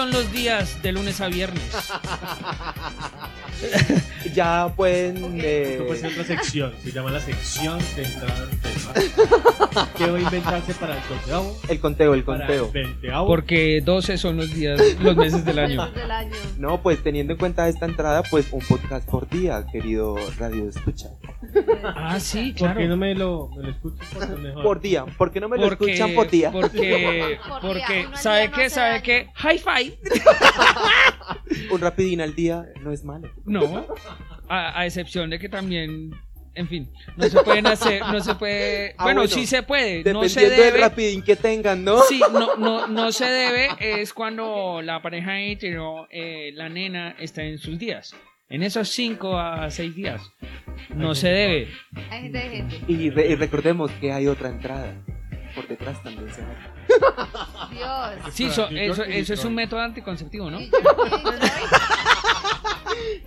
son los días de lunes a viernes. Ya pueden. eh, Esto puede ser otra sección. Se llama la sección de entrada al tema. ¿Qué va a inventarse para el doceavo? el conteo, el conteo. Porque 12 son los días, los meses del año. Del año. No, pues teniendo en cuenta esta entrada, pues un podcast por día, querido Radio Escucha. Ah, sí, ¿Por qué claro. no me lo, me lo escucho por mejor? Por día. ¿Por qué no me lo Porque, escuchan por día? porque, Por porque, ¿sabe no qué? ¿Sabe daño. qué? High five. Un rapidín al día no es malo. No, a, a excepción de que también, en fin, no se pueden hacer, no se puede, Ah, bueno, bueno. sí se puede, no Dependiendo se del debe. rapidín que tengan, ¿no? Sí, no, no, no se debe es cuando la pareja hetero, eh, la nena, está en sus días. En esos 5 a 6 días. No se debe. Hay gente de gente. Y, re- y recordemos que hay otra entrada. Por detrás también se va. Dios. Sí, so- eso, eso es un método anticonceptivo, ¿no? Y yo-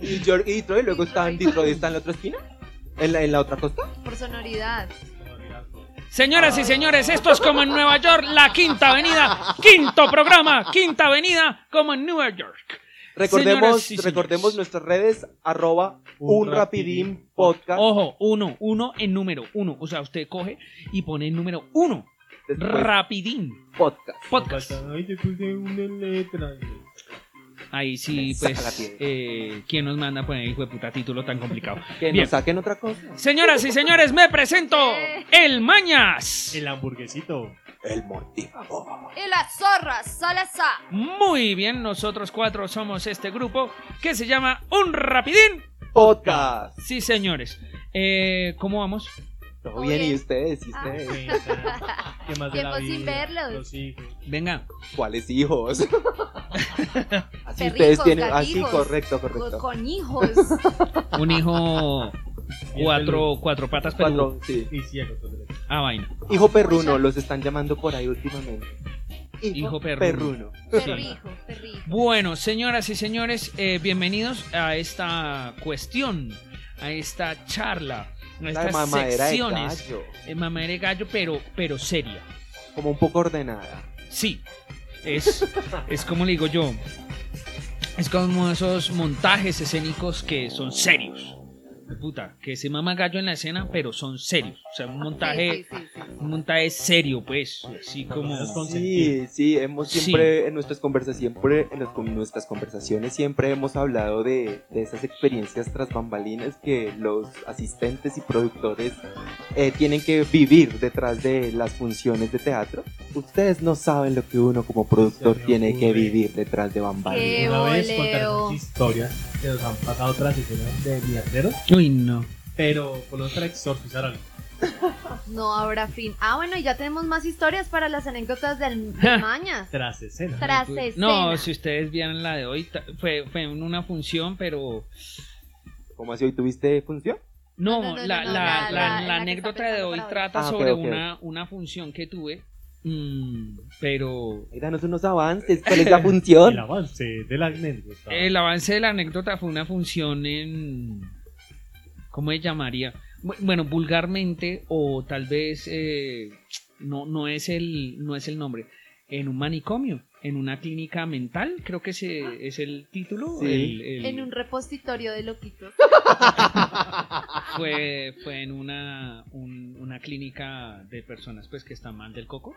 y yo- Y York y Detroit luego está en Detroit, está en la otra esquina. En la, en la otra costa. Por sonoridad. Señoras y señores, esto es como en Nueva York, la quinta avenida, quinto programa, quinta avenida, como en Nueva York. Recordemos, y recordemos nuestras redes, arroba Un un rapidín podcast. Ojo, uno, uno en número uno. O sea, usted coge y pone el número uno. Después, Rapidín. podcast. Podcast. Ay, te puse una letra. Ahí sí, pues, eh, ¿quién nos manda a poner hijo de puta título tan complicado? Que Bien. nos saquen otra cosa. Señoras y señores, me presento el Mañas. El hamburguesito. El mortífago. Y la zorra, Salazar. Muy bien, nosotros cuatro somos este grupo que se llama Un Rapidín. Podcast. Sí, señores. Eh, ¿Cómo vamos? Todo bien, ¿y ustedes? ¿Y Ah. ustedes? ¿Qué más de la Tiempo sin vida? verlos. Los hijos. Venga. ¿Cuáles hijos? Así Perrijos, ustedes tienen. Así, correcto, correcto. con hijos. Un hijo cuatro, cuatro patas. Cuatro, sí. Y. Ah, vaina. Hijo perruno, los están llamando por ahí últimamente. Hijo perruno. Perrijo, perrijo. Bueno, señoras y señores, eh, bienvenidos a esta cuestión, a esta charla, a estas mamadera de secciones. gallo. Eh, mamadera de gallo, pero, pero seria. Como un poco ordenada. Sí, es, es como le digo yo, es como esos montajes escénicos que son serios. Puta, que se mama gallo en la escena, pero son serios. O sea, un montaje, Sí, sí, sí, sí. un montaje serio, pues, así como... Sí, sí, hemos siempre en nuestras conversaciones, siempre en las- nuestras conversaciones siempre hemos hablado de, de esas experiencias tras bambalinas que los asistentes y productores eh, tienen que vivir detrás de las funciones de teatro. Ustedes no saben lo que uno como productor tiene que vivir detrás de bambalinas. Una vez boleo. contaremos historias que nos han pasado tras escenas de viajeros, Uy, no. pero por lo menos para exorcizar algo. No habrá fin. Ah, bueno, y ya tenemos más historias para las anécdotas del de Mañas. Tras escena. Tras No, escena. si ustedes vieran la de hoy, ta- fue, fue en una función, pero... ¿Cómo así hoy tuviste función? No, No, no, no, la, no, la- la- la- la- la la que anécdota de pensando hoy para trata Ah, ok, sobre ok. Una, una función que tuve, mm, pero Ay, danos unos avances, ¿cuál es la El función? avance de la anécdota. el avance de la anécdota fue una función en... ¿Cómo se llamaría? Bu- Bueno, vulgarmente o tal vez eh, no, no, es el, no es el nombre, en un manicomio, en una clínica mental, creo que ese es el título. Sí. el- el- En un repositorio de loquitos. fue, fue en una, un- una clínica de personas pues que están mal del coco.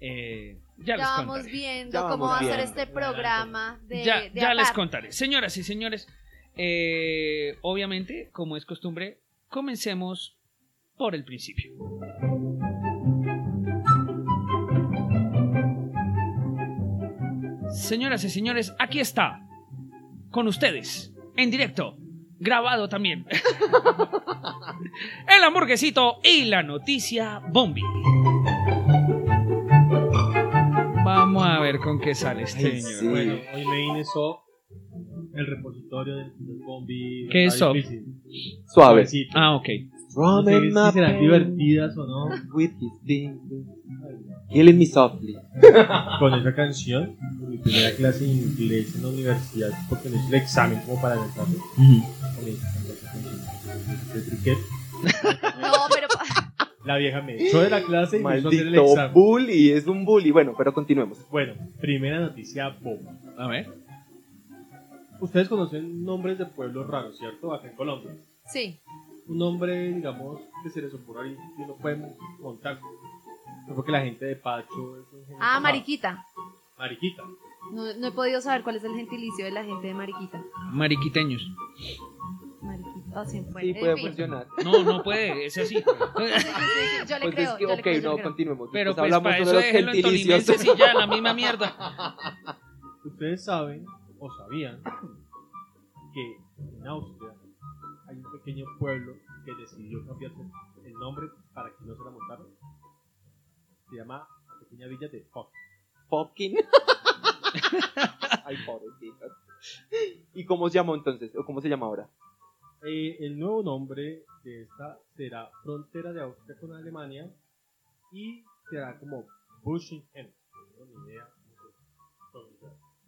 Eh, ya Ya les vamos contaré. viendo Ya cómo vamos va a ser este programa de, ya, de ya les contaré. Señoras y señores, eh, obviamente, como es costumbre, comencemos por el principio. Señoras y señores, aquí está, con ustedes, en directo, grabado también, el hamburguesito y la noticia Bombi. Vamos a ver con qué sale este Ay, señor. sí. Bueno, hoy me ingresó el repositorio del, del Bombi. ¿Qué es. Suave. Suavecito. Ah, ok. No sé si serán With divertidas o no. his fingers, killing me softly. Con esa canción, en mi primera clase de inglés en la universidad, porque no hice el examen como para a cantar esa canción de Triquet. No, pero La vieja me echó de la clase y me hizo hacer el Maldito examen. bully, es un bully. Bueno, pero continuemos. Bueno, primera noticia bomba. A ver. Ustedes conocen nombres de pueblos raros, ¿cierto? Acá en Colombia. Sí. Un nombre, digamos, que se les ocurra ahí que no pueden montar. No porque la gente de Pacho es Ah, mariquita. Mariquita. No, no he podido saber cuál es el gentilicio de la gente de mariquita. Mariquiteños. Mariquita. Ah, sí, bueno, Sí, puede fin. funcionar. No, no puede, es así. Sí, sí, sí, yo le Pues creo. es que, yo le ok, creo, no, creo. continuemos. Pero pues para hablamos eso sobre los déjenlo en gentilicios. y ya, la misma mierda. Ustedes saben o sabían que en Austria pequeño pueblo que decidió cambiarse el nombre para que no se la montaran. Se llama la pequeña villa de Fox. Fucking. Ay, pobrecitos. ¿Y cómo se llamó entonces? ¿O cómo se llama ahora? Eh, el nuevo nombre de esta será Frontera de Austria con Alemania y será como Buschingen. No tengo ni idea.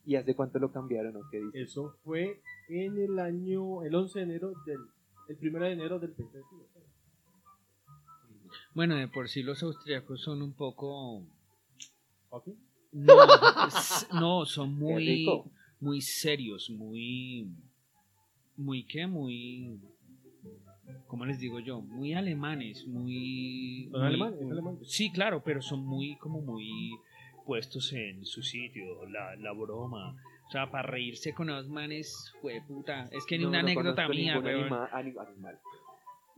¿Y hace cuánto lo cambiaron o qué dice? Eso fue en el año, el 11 de enero del, el 1 de enero del 2021. Bueno, de por sí los austriacos son un poco... No, no son muy, muy serios, muy... Muy qué, muy... ¿Cómo les digo yo? Muy alemanes, muy... ¿Son muy- alemanes? ¿Es alemán? Sí, claro, pero son muy, como muy puestos en su sitio, la, la broma. O sea, para reírse con los manes, fue puta. Es que ni No, una no anécdota mía, ningún weón. anima- ani- animal.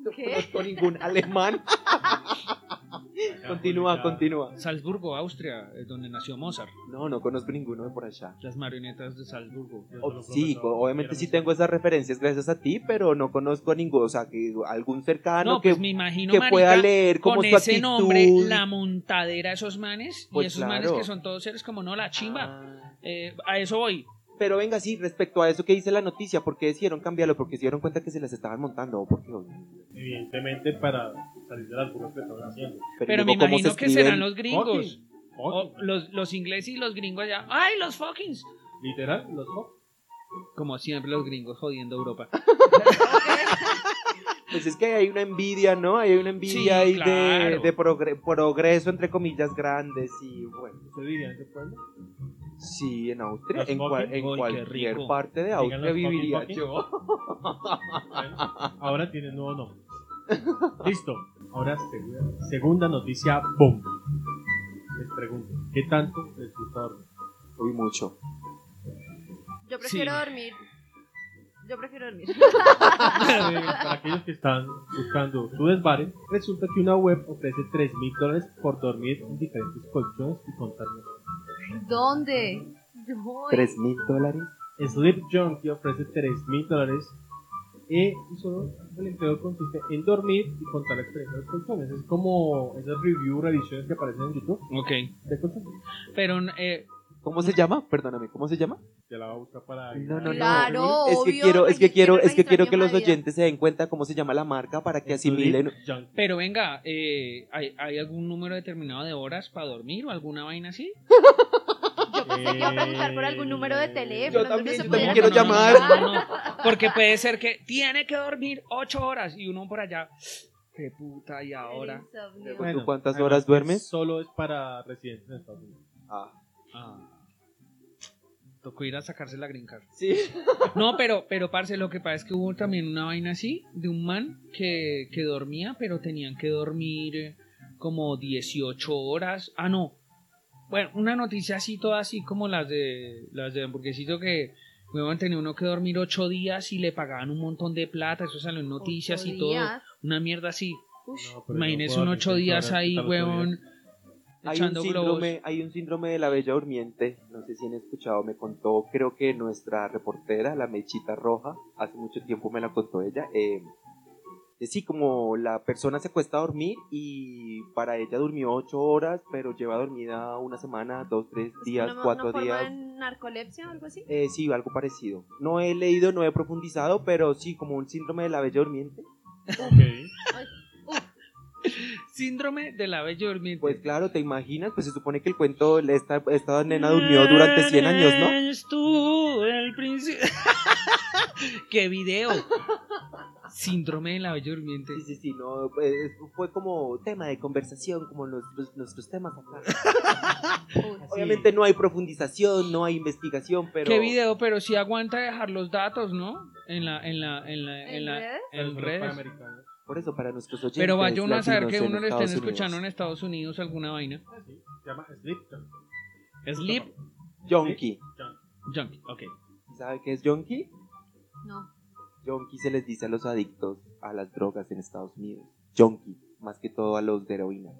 No ¿Qué? conozco ningún alemán. continúa, continúa. Salzburgo, Austria, eh, donde nació Mozart. No, no conozco ninguno de por allá. Las marionetas de Salzburgo. Yo O- solo sí, obviamente sí tengo esas referencias gracias a ti, pero no conozco ninguno, o sea, que algún cercano no, que, pues me imagino, que marica, pueda leer como con su ese actitud. nombre, la montadera de esos manes, Pues y esos claro. manes que son todos seres como no, la chimba. Ah. Eh, a eso voy. Pero venga, sí, respecto a eso que dice la noticia, ¿por qué decidieron cambiarlo? Porque se dieron cuenta que se las estaban montando, o porque Evidentemente para salir de las burlas que estaban haciendo. Pero me ¿cómo se imagino que serán los gringos. Fucking. O Fucking. los, los ingleses y los gringos allá. ¡Ay, los fuckings! Literal, los fuck. Como siempre los gringos jodiendo Europa. Pues es que hay una envidia, ¿no? Hay una envidia Sí, ahí de, claro. de progre- progreso, entre comillas, grandes y bueno. ¿Usted diría en ese pueblo? Sí, en Austria, Los en, en cualquier parte de Austria viviría yo. Bueno, ahora tiene nuevo nombre. Listo. Ahora segunda, segunda noticia bomba. Les pregunto, ¿qué tanto les gusta dormir? Uy, mucho. Yo prefiero Sí. dormir. Yo prefiero dormir. Para aquellos que están buscando su desvare, resulta que una web ofrece 3 mil dólares por dormir en diferentes colchones y contar ¿Dónde? Voy. ¿Tres mil dólares? Sleep Junkie ofrece 3 mil dólares eh, y solo el empleo consiste en dormir y contar la experiencia de los colchones. Es como esas review, revisiones que aparecen en YouTube Ok. de colchones. Pero eh, ¿Cómo se llama? Perdóname, ¿cómo se llama? Te la va a buscar para... No, no, Claro, no. Es que obvio, quiero, es que quiero, es que quiero que los oyentes se den cuenta cómo se llama la marca para que asimilen. Pero venga, eh, ¿hay, ¿hay algún número determinado de horas para dormir o alguna vaina así? Yo pensé que iba a preguntar por algún número de teléfono. Yo también, yo también quiero llamar. no, no, no. Porque puede ser que tiene que dormir ocho horas y uno por allá. Qué puta, y ahora. ¿Tú cuántas horas duermes? Solo es para residentes en Estados Unidos. Ah, Ah. Tocó ir a sacarse la green card. sí. No, pero, pero, parce, lo que pasa es que hubo también una vaina así de un man que, que dormía, pero tenían que dormir eh, como 18 horas. Ah, no. Bueno, una noticia así, toda así como las de las de hamburguesito que huevón, tenía uno que dormir 8 días y le pagaban un montón de plata. Eso salió en noticias y todo. Una mierda así. No, Imagínese puedo un dormir 8 seis días ahí, huevón, Hay un, globos. síndrome, hay un síndrome de la bella durmiente, no sé si han escuchado, me contó, creo que nuestra reportera, la Mechita Roja, hace mucho tiempo me la contó ella, eh, sí, como la persona se cuesta a dormir y para ella durmió ocho horas, pero lleva dormida una semana, dos, tres días, ¿Una- cuatro una forma días. de narcolepsia o algo así? Eh, sí, algo parecido. No he leído, no he profundizado, pero sí, como un síndrome de la bella durmiente. Ok. Síndrome de la bella durmiente. Pues claro, te imaginas, pues se supone que el cuento, esta, esta nena durmió durante 100 años, ¿no? Eres tú el príncipe. ¡Qué video! Síndrome de la Bella Durmiente. Sí, sí, sí, no, pues, fue como tema de conversación, como los, los- nuestros temas acá. Obviamente no hay profundización, no hay investigación, pero... ¿Qué video? Pero sí aguanta dejar los datos, ¿no? En la, en la, en la, en ¿En la, redes? en Los redes. Por eso, para nuestros oyentes Pero vaya uno a saber que uno le estén Estados escuchando en. Estados Unidos alguna vaina. Ah, sí, Se llama Slipknot. Sleep Yonki. Junkie, ok. ¿Sabe qué es yonki? No. Yonki se les dice a los adictos a las drogas en Estados Unidos. Yonki, más que todo a los de heroína.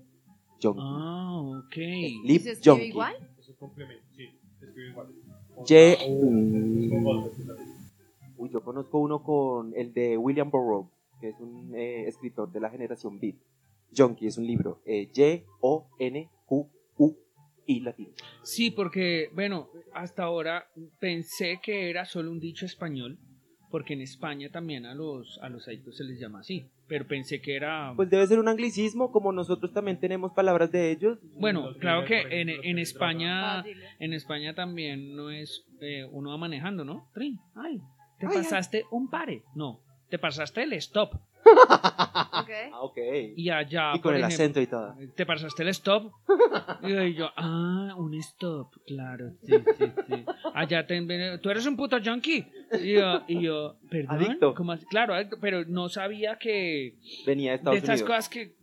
Yonki. Ah, ok. ¿Y Sleep se escribe Yonki. igual? Es un complemento, sí, se escribe igual. Ye-. Uy, yo conozco uno con el de William Burroughs, que es un eh, escritor de la generación Beat. Yonki es un libro. eh, Y-O-N-Q-U-I latino. Sí, porque, bueno, hasta ahora pensé que era solo un dicho español, porque en España también a los, a los adictos se les llama así, pero pensé que era... Pues debe ser un anglicismo, como nosotros también tenemos palabras de ellos. bueno, Los claro que en, en España... Fácil. En España también no es eh, uno va manejando, ¿no? Trin, ay, te Ay, ay. pasaste un pare. No, te pasaste el stop. Ok. Ah, ok. Y allá, Y con el ejemplo, acento y todo. te pasaste el stop. Y yo, ah, un stop, claro, sí, sí, sí. Allá te, tú eres un puto junkie. Y yo, y yo perdón. Adicto. ¿Cómo? Claro, adicto, pero no sabía que Venía de de Estados estas Unidos. cosas que,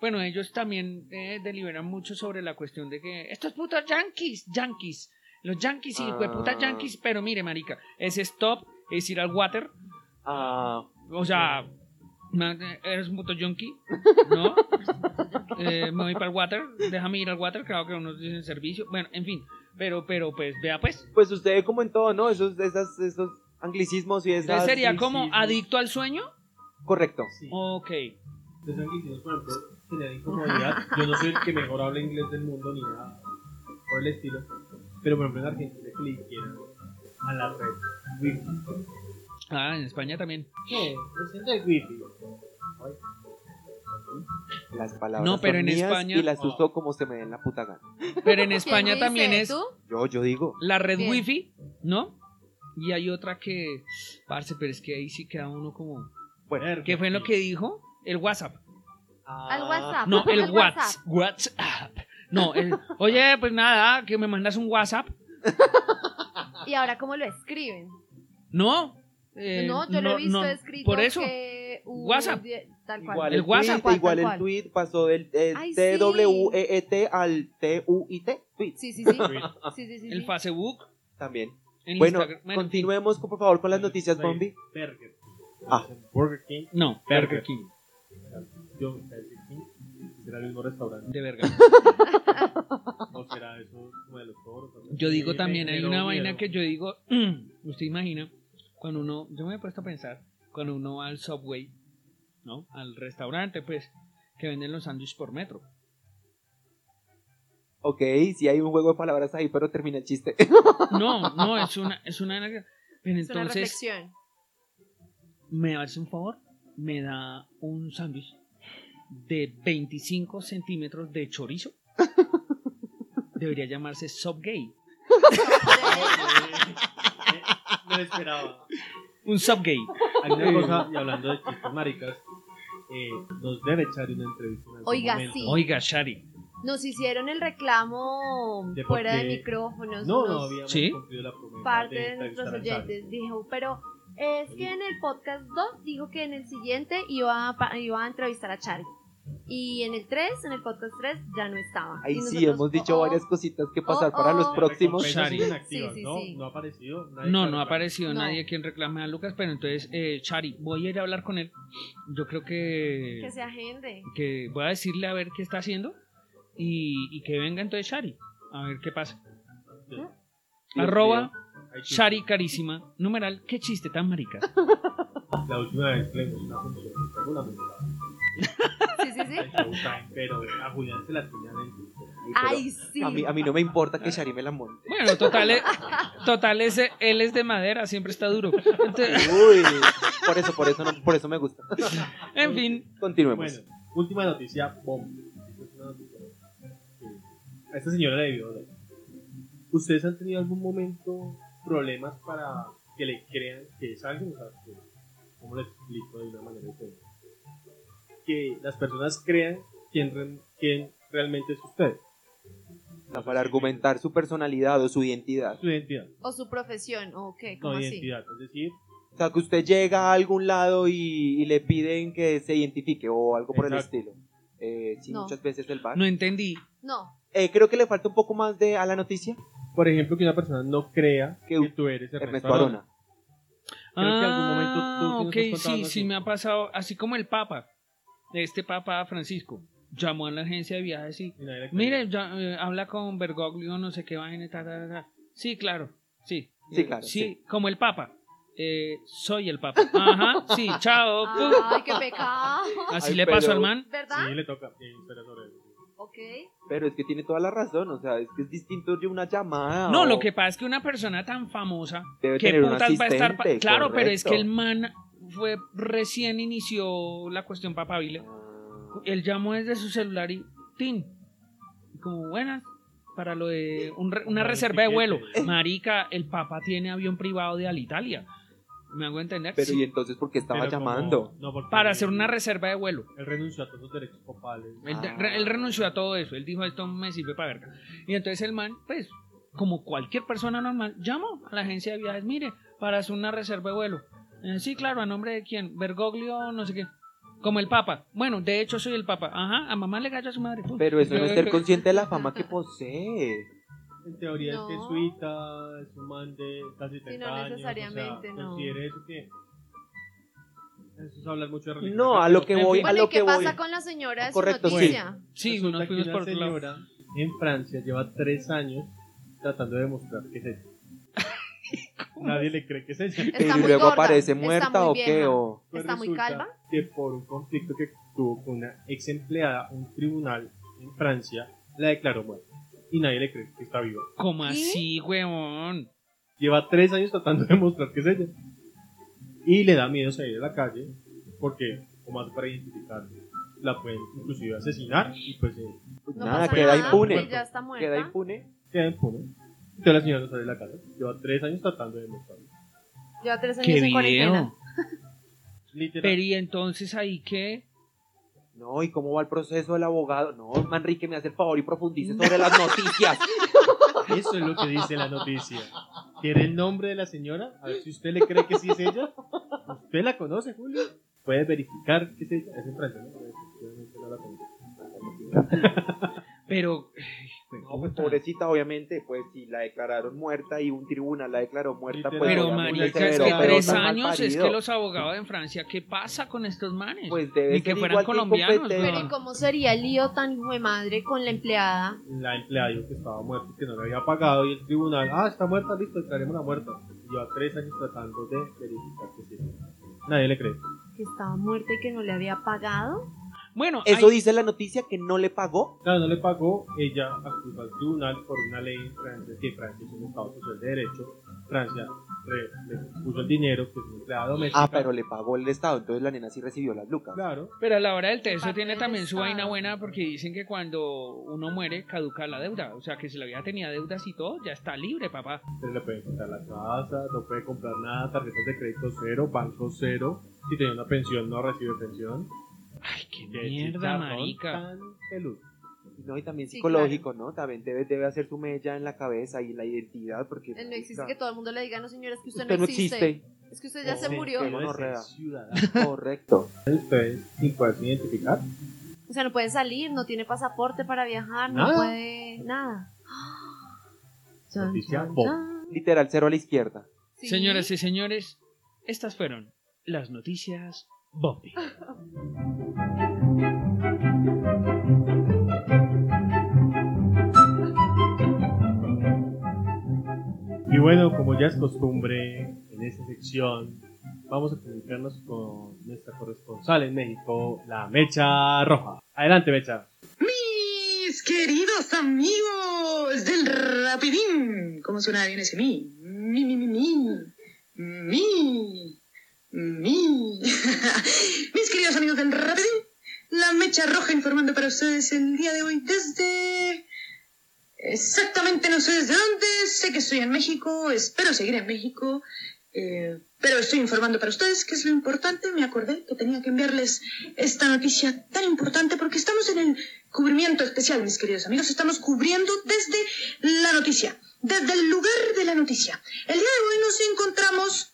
bueno, ellos también eh, deliberan mucho sobre la cuestión de que estos putos yankees, yankees, los yankees y Ah. putas yankees, pero mire, marica, ese stop es ir al water, Ah, o sea, ma- eres un puto junkie, ¿no? Eh, me voy para el water, déjame ir al water, claro que uno tiene servicio, bueno, en fin, pero, pero, pues, vea pues, pues usted como en todo, ¿no? Esos, esas, esos anglicismos y esas... entonces sería sí, como sí. adicto al sueño, Correcto. Sí. ok, Los anglicismos, por ejemplo, generan incomodidad. Yo no soy el que mejor habla inglés del mundo ni nada por el estilo. Pero por ejemplo en Argentina que le a la red. Ah, en España también, ¿Qué? Enciende el wifi. Las palabras No, pero son en mías España- y las Ah. uso como se me den la puta gana. pero en ¿Quién España también es... ¿Tú? Yo, yo digo. la red Bien. wifi, ¿no? Y hay otra que, parce, pero es que ahí sí queda uno como, Bueno, ¿qué fue lo sí. que dijo? El WhatsApp. Al WhatsApp. No, el WhatsApp. WhatsApp. No, el, oye, pues nada, que me mandas un WhatsApp. ¿Y ahora cómo lo escriben? No. Eh, no, yo lo he visto no, escrito Por eso, que WhatsApp. Tal cual. Igual El el, WhatsApp. tweet, igual Tal el cual. tweet pasó del eh, Ay, sí. T-W-E-E-T al T-U-I-T. Tweet. Sí, sí, sí. sí, sí, sí, el. Facebook, También. el Bueno, Instagram. Continuemos con- por favor con las noticias, Bombi. Burger. Ah. Burger King. No, Burger Burger King. Yo, Burger King. ¿Será el mismo restaurante? De verga. ¿O será eso como de los toros? Yo digo Sí, también, hay una vaina miedo. que yo digo, usted imagina, cuando uno, yo me he puesto a pensar, cuando uno va al Subway, ¿no? Al restaurante, pues, que venden los sándwiches por metro. Ok, sí hay un juego de palabras ahí, pero termina el chiste. No, no, es una, es una, pero Es una entonces, reflexión. me hace un favor, me da un sándwich de 25 centímetros de chorizo. Debería llamarse Subgay. Me lo esperaba. Un Subgay. Hay una cosa, y hablando de chistes maricas, eh, nos debe echar una entrevista. en algún Oiga, momento. sí. Oiga, Shari. Nos hicieron el reclamo De por fuera de qué- micrófonos. No, unos no habíamos ¿Sí? cumplido la promesa. parte de de nuestros a oyentes. Dijo, pero es que en el podcast 2 dijo que en el siguiente iba a, pa- iba a entrevistar a Chari. Y en el 3, en el podcast 3, ya no estaba. Ahí sí, nosotros, hemos dicho oh, varias cositas que pasar oh, para los oh. próximos. Sí, sí, ¿no? sí. No ha aparecido. nadie No, no ha aparecido No. nadie quien reclame a Lucas, pero entonces, eh, Chari, voy a ir a hablar con él. Yo creo que, Que se agende. que voy a decirle a ver qué está haciendo y, y que venga entonces Shari. A ver qué pasa. Dios Arroba. Shari carísima. Numeral, qué chiste tan marica. La última vez que le una Sí, pero a Julián se la tenían en Ay, sí. a, mí, a mí no me importa que Shari me la monte. Bueno, total, eh, total ese, él es de madera, siempre está duro. Entonces, Uy, por eso, por eso, no, por eso me gusta. en fin, Continuemos. Bueno, última noticia, bomba. Es que a esta señora le debió. ¿Ustedes han tenido algún momento problemas para que le crean que es alguien? O sea, ¿cómo lo explico de una manera diferente? Que las personas crean quién, re- quién realmente es usted, O sea, para argumentar su personalidad o su identidad. su identidad. O su profesión, o qué, No ¿cómo así? identidad, es decir, O sea, que usted llega a algún lado y, y le piden que se identifique o algo por Exacto. el estilo. Eh, sí, No. muchas veces el bar. No entendí. No, Eh, creo que le falta un poco más de a la noticia. por ejemplo, que una persona no crea Que que, tú eres Ernesto, Ernesto Arona. Creo que en algún momento tú Ah, ok, sí, sí así. me ha pasado, así como el Papa, este Papa Francisco, llamó a la agencia de viajes y, mire, ya, eh, habla con Bergoglio, no sé qué vaina, ta, ta, ta, ta. Sí, claro, sí. Sí, Eh, claro, Sí, sí. como el Papa. Eh, soy el Papa. Ajá, sí, chao. ay, qué pecado. Así Ay, le pasó al man. ¿Verdad? Sí, le toca. Sí, espera sobre eso. Ok. Pero es que tiene toda la razón. O sea, es que es distinto de una llamada. No, o lo que pasa es que una persona tan famosa, Debe ¿qué tener un putas va a estar? claro, pero es que el man fue recién inició la cuestión papabile. Él llamó desde su celular y ¡tin! Y Como buenas para lo de un una reserva de vuelo. Marica, el papá tiene avión privado de Alitalia. ¿Me hago entender? Pero Sí, y entonces, ¿por qué estaba Pero como- llamando? no, porque para hacer una reserva de vuelo. Él renunció a todos sus derechos papales. Él, Ah. re- él renunció a todo eso. Él dijo, esto me sirve para verga. Y entonces el man, pues, como cualquier persona normal, llamó a la agencia de viajes, mire, para hacer una reserva de vuelo. Eh, sí, claro, ¿a nombre de quién? Bergoglio, no sé qué. Como el Papa. Bueno, de hecho soy el Papa. Ajá, a mamá le galla a su madre. Pum. Pero eso no es ser consciente de la fama que posee. En teoría No. es jesuita, es un man de casi 30 no años. necesariamente, o sea, no. Eso que. Eso es hablar mucho de religión. No, a lo que En voy- fin, a Bueno, lo ¿y qué que voy. pasa con la señora de Correcto, su sí. noticia? Sí, resulta nos fuimos una por señora en Francia lleva tres años tratando de demostrar que es. Nadie le cree que es ella. Está y muy luego gorda, aparece muerta muy o qué. O... Pues ¿Está muy resulta calva? Que por un conflicto que tuvo con una ex empleada, un tribunal en Francia la declaró muerta. Y nadie le cree que está viva. ¿Cómo así, weón? Lleva tres años tratando de demostrar que es ella. Y le da miedo salir a la calle porque, como hace para identificar, la pueden inclusive asesinar y pues eh, Pues No nada, queda nada, impune. Ella está muerta. Queda impune. queda impune. Entonces la señora no sale de la casa. Lleva tres años tratando de demostrarlo. Lleva tres años ¿Qué en cuarentena. video? Literal. Pero y entonces ahí qué? No, ¿y cómo va el proceso del abogado? No, Manrique, me hace el favor y profundice sobre las noticias. Eso es lo que dice la noticia. ¿Quiere el nombre de la señora? A ver si usted le cree que sí es ella. ¿Usted la conoce, Julio? Puede verificar que es ella. Es en Francia, ¿no? Obviamente No, pues pobrecita, obviamente, pues si la declararon muerta y un tribunal la declaró muerta, pues. Pero marica, es que pero tres años es que los abogados en Francia, ¿qué pasa con estos manes? Pues debe Ni que ser fueran colombianos. Pero ¿y cómo sería el lío tan hijo de madre con la empleada? La empleada dijo que estaba muerta y que no le había pagado. Y el tribunal, ah, está muerta, listo, declaremos la muerta. Lleva tres años tratando de verificar que sí. Nadie le cree. Que estaba muerta y que no le había pagado. Bueno, Eso hay- dice la noticia que no le pagó. Claro, no le pagó, ella acusó al tribunal por una ley en Francia, que Francia es un Estado social de derecho. Francia re- le puso el dinero, que es una empleada doméstica. Ah, pero le pagó el Estado, entonces la nena sí recibió las lucas. Claro, pero a la hora del texto Parte tiene del también su vaina buena porque dicen que cuando uno muere caduca la deuda. O sea, que si la vida tenía deudas y todo, ya está libre, papá. pero le pueden quitar la casa, no puede comprar nada, tarjetas de crédito cero, banco cero. Si tenía una pensión, no recibe pensión. Ay, qué mierda, marica. tan peludo. No, y también Sí, psicológico, ¿no? También debe, debe hacer su mella en la cabeza y la identidad, porque... Él no existe que todo el mundo le diga, no señora, es que usted, usted no existe. Es que usted ya Oh, se sí, murió. ciudadano. Correcto. Ustedes, sin poderse identificar, O sea, no puede salir, no tiene pasaporte para viajar, no Nada. puede nada. Noticia. Literal, cero a la izquierda. Sí. Señoras y señores, estas fueron las noticias Bobby. Y bueno, como ya es costumbre en esta sección, vamos a comunicarnos con nuestra corresponsal en México, la Mecha Roja. Adelante, Mecha. Mis queridos amigos del Rapidín. ¿Cómo suena bien ese mi? Mi, mi, mi, mi. Mi. Mi. Mis queridos amigos del Rapidín. La mecha roja informando para ustedes el día de hoy desde... Exactamente no sé desde dónde. Sé que estoy en México. Espero seguir en México. Eh, pero estoy informando para ustedes que es lo importante. Me acordé que tenía que enviarles esta noticia tan importante porque estamos en el cubrimiento especial, mis queridos amigos. Estamos cubriendo desde la noticia, desde el lugar de la noticia. El día de hoy nos encontramos,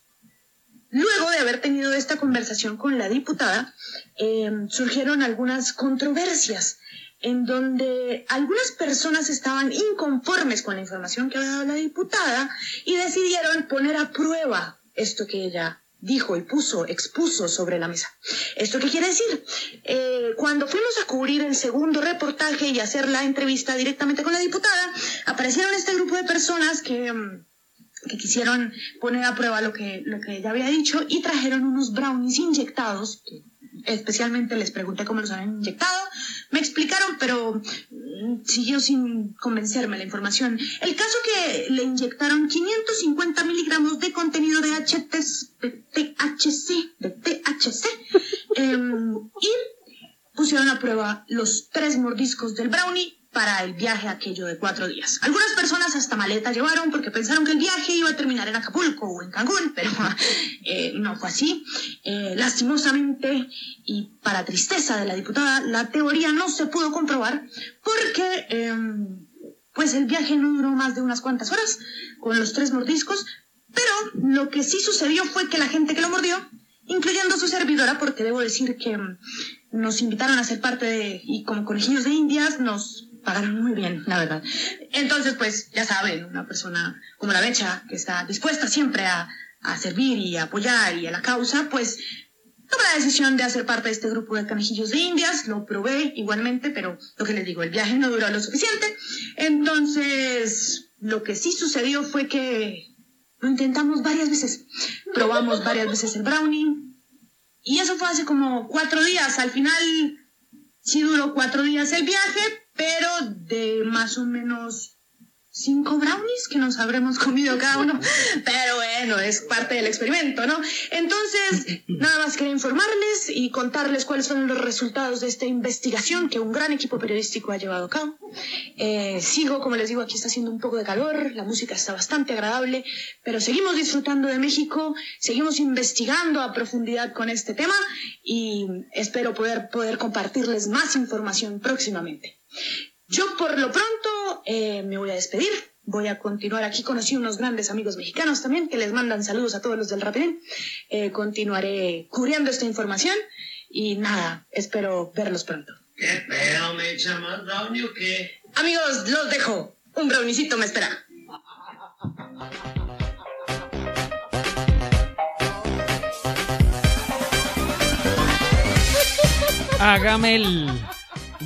luego de haber tenido esta conversación con la diputada, eh, surgieron algunas controversias en donde algunas personas estaban inconformes con la información que había dado la diputada y decidieron poner a prueba esto que ella dijo y puso, expuso sobre la mesa. ¿Esto qué quiere decir? Eh, cuando fuimos a cubrir el segundo reportaje y hacer la entrevista directamente con la diputada, aparecieron este grupo de personas que, mm, que quisieron poner a prueba lo que, lo que ella había dicho y trajeron unos brownies inyectados, especialmente les pregunté cómo los habían inyectado, me explicaron, pero mm, siguió sin convencerme la información. El caso que le inyectaron 550 miligramos de contenido de, HTS de THC, de THC, em, y pusieron a prueba los tres mordiscos del brownie para el viaje aquello de cuatro días. Algunas personas hasta maleta llevaron porque pensaron que el viaje iba a terminar en Acapulco o en Cancún, pero eh, no fue así. Eh, lastimosamente y para tristeza de la diputada, la teoría no se pudo comprobar porque em, pues el viaje no duró más de unas cuantas horas con los tres mordiscos, pero lo que sí sucedió fue que la gente que lo mordió, incluyendo su servidora, porque debo decir que em, nos invitaron a ser parte de, y como conejillos de indias, nos pagaron muy bien, la verdad. Entonces, pues, ya saben, una persona como la Becha, que está dispuesta siempre a, a servir y a apoyar y a la causa, pues tomé la decisión de hacer parte de este grupo de canejillos de indias, lo probé igualmente, pero lo que les digo, el viaje no duró lo suficiente. Entonces, lo que sí sucedió fue que lo intentamos varias veces. Probamos varias veces el brownie. Y eso fue hace como cuatro días. Al final, sí duró cuatro días el viaje, pero de más o menos cinco brownies que nos habremos comido cada uno. Pero bueno, es parte del experimento, ¿no? Entonces, nada más quería informarles y contarles cuáles son los resultados de esta investigación que un gran equipo periodístico ha llevado a cabo. Eh, sigo, como les digo, aquí está haciendo un poco de calor, la música está bastante agradable, pero seguimos disfrutando de México, seguimos investigando a profundidad con este tema y espero poder, poder compartirles más información próximamente. Yo por lo pronto eh, me voy a despedir. Voy a continuar aquí. Conocí unos grandes amigos mexicanos también que les mandan saludos a todos los del Rapidín. Eh, continuaré cubriendo esta información y nada, espero verlos pronto. ¿Qué pedo, me echa más brownie o qué? Amigos, los dejo. Un brownicito me espera. Hágame el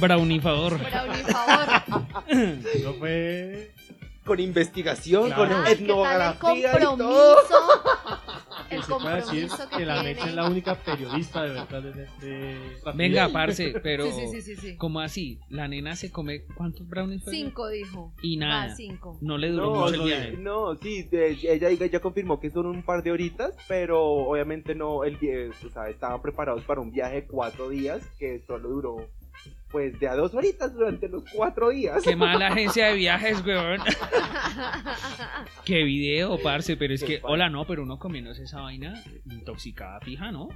brownie favor. Brownie, favor. Eso fue. Con investigación, Claro. con Ay, Ay, ¿qué tal etnografía el y todo. compromiso? Que El puede decir compromiso que que la. Mecha es la única periodista de verdad en este. Venga, parce, pero. Sí, sí, sí. ¿Cómo así? La nena se come. ¿Cuántos brownies? Cinco dijo. Y nada. Ah, cinco. No le duró No, mucho el viaje. no, sí, de- ella, ella ya confirmó que son un par de horitas, pero obviamente no, el, vie- o sea, estaban preparados para un viaje de cuatro días que solo duró, pues, de a dos horitas durante los cuatro días. Qué mala agencia de viajes, weón. Qué video, parce, pero es Qué que, padre. hola, no, pero uno comiéndose esa vaina intoxicada fija, ¿no?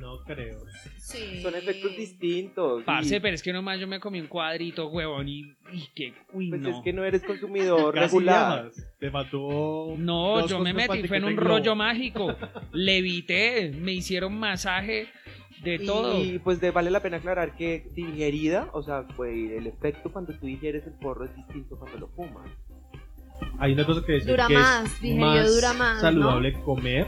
No creo. Sí. Son efectos distintos. y- Parce, pero es que nomás yo me comí un cuadrito, huevón, y, y que, uy, pues no. es que no eres consumidor Casi regular. llamas. Te faltó. No, dos yo me cosas metí, fue en un rollo mágico. Levité, me hicieron masaje de todo. Y pues de- vale la pena aclarar que digerida, o sea, pues el efecto cuando tú digieres el porro es distinto cuando lo fumas. Hay una cosa que decir Dura que más, es digerido más dura más, saludable comer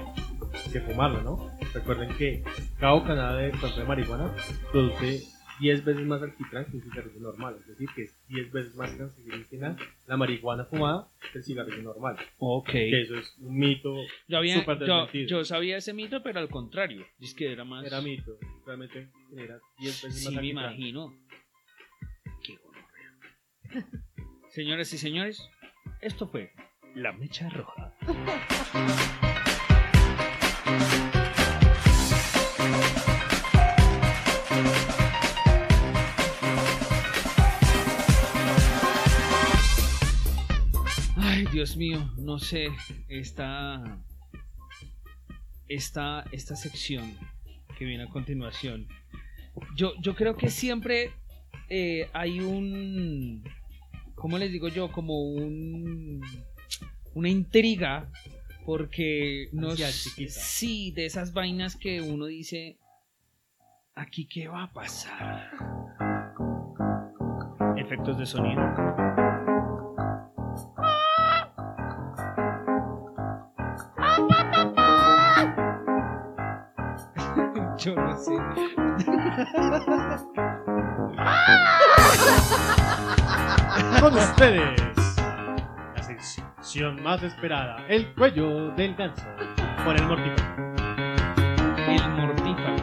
que fumarlo, ¿no? Recuerden que cada bocanada de, de marihuana produce 10 veces más alquitrán que un cigarrillo normal, es decir, que es 10 veces más cancerígena la marihuana fumada que el cigarrillo normal. Ok. Que eso es un mito, Yo, había, súper yo, sabía ese mito, pero al contrario. Es que era más. era mito, realmente genera 10 veces Sí, más me alquitrán. imagino. Qué gonorrea. Señoras y señores, esto fue La Mecha Roja. Dios mío, no sé, esta esta, esta sección que viene a continuación. Yo, yo creo que siempre eh, hay un, ¿cómo les digo yo? Como un, una intriga, porque no sí, de esas vainas que uno dice, aquí qué va a pasar. Efectos de sonido. Yo no sé. Con ustedes, la sección más esperada, el cuello del ganso, por el mortífero. El mortífago.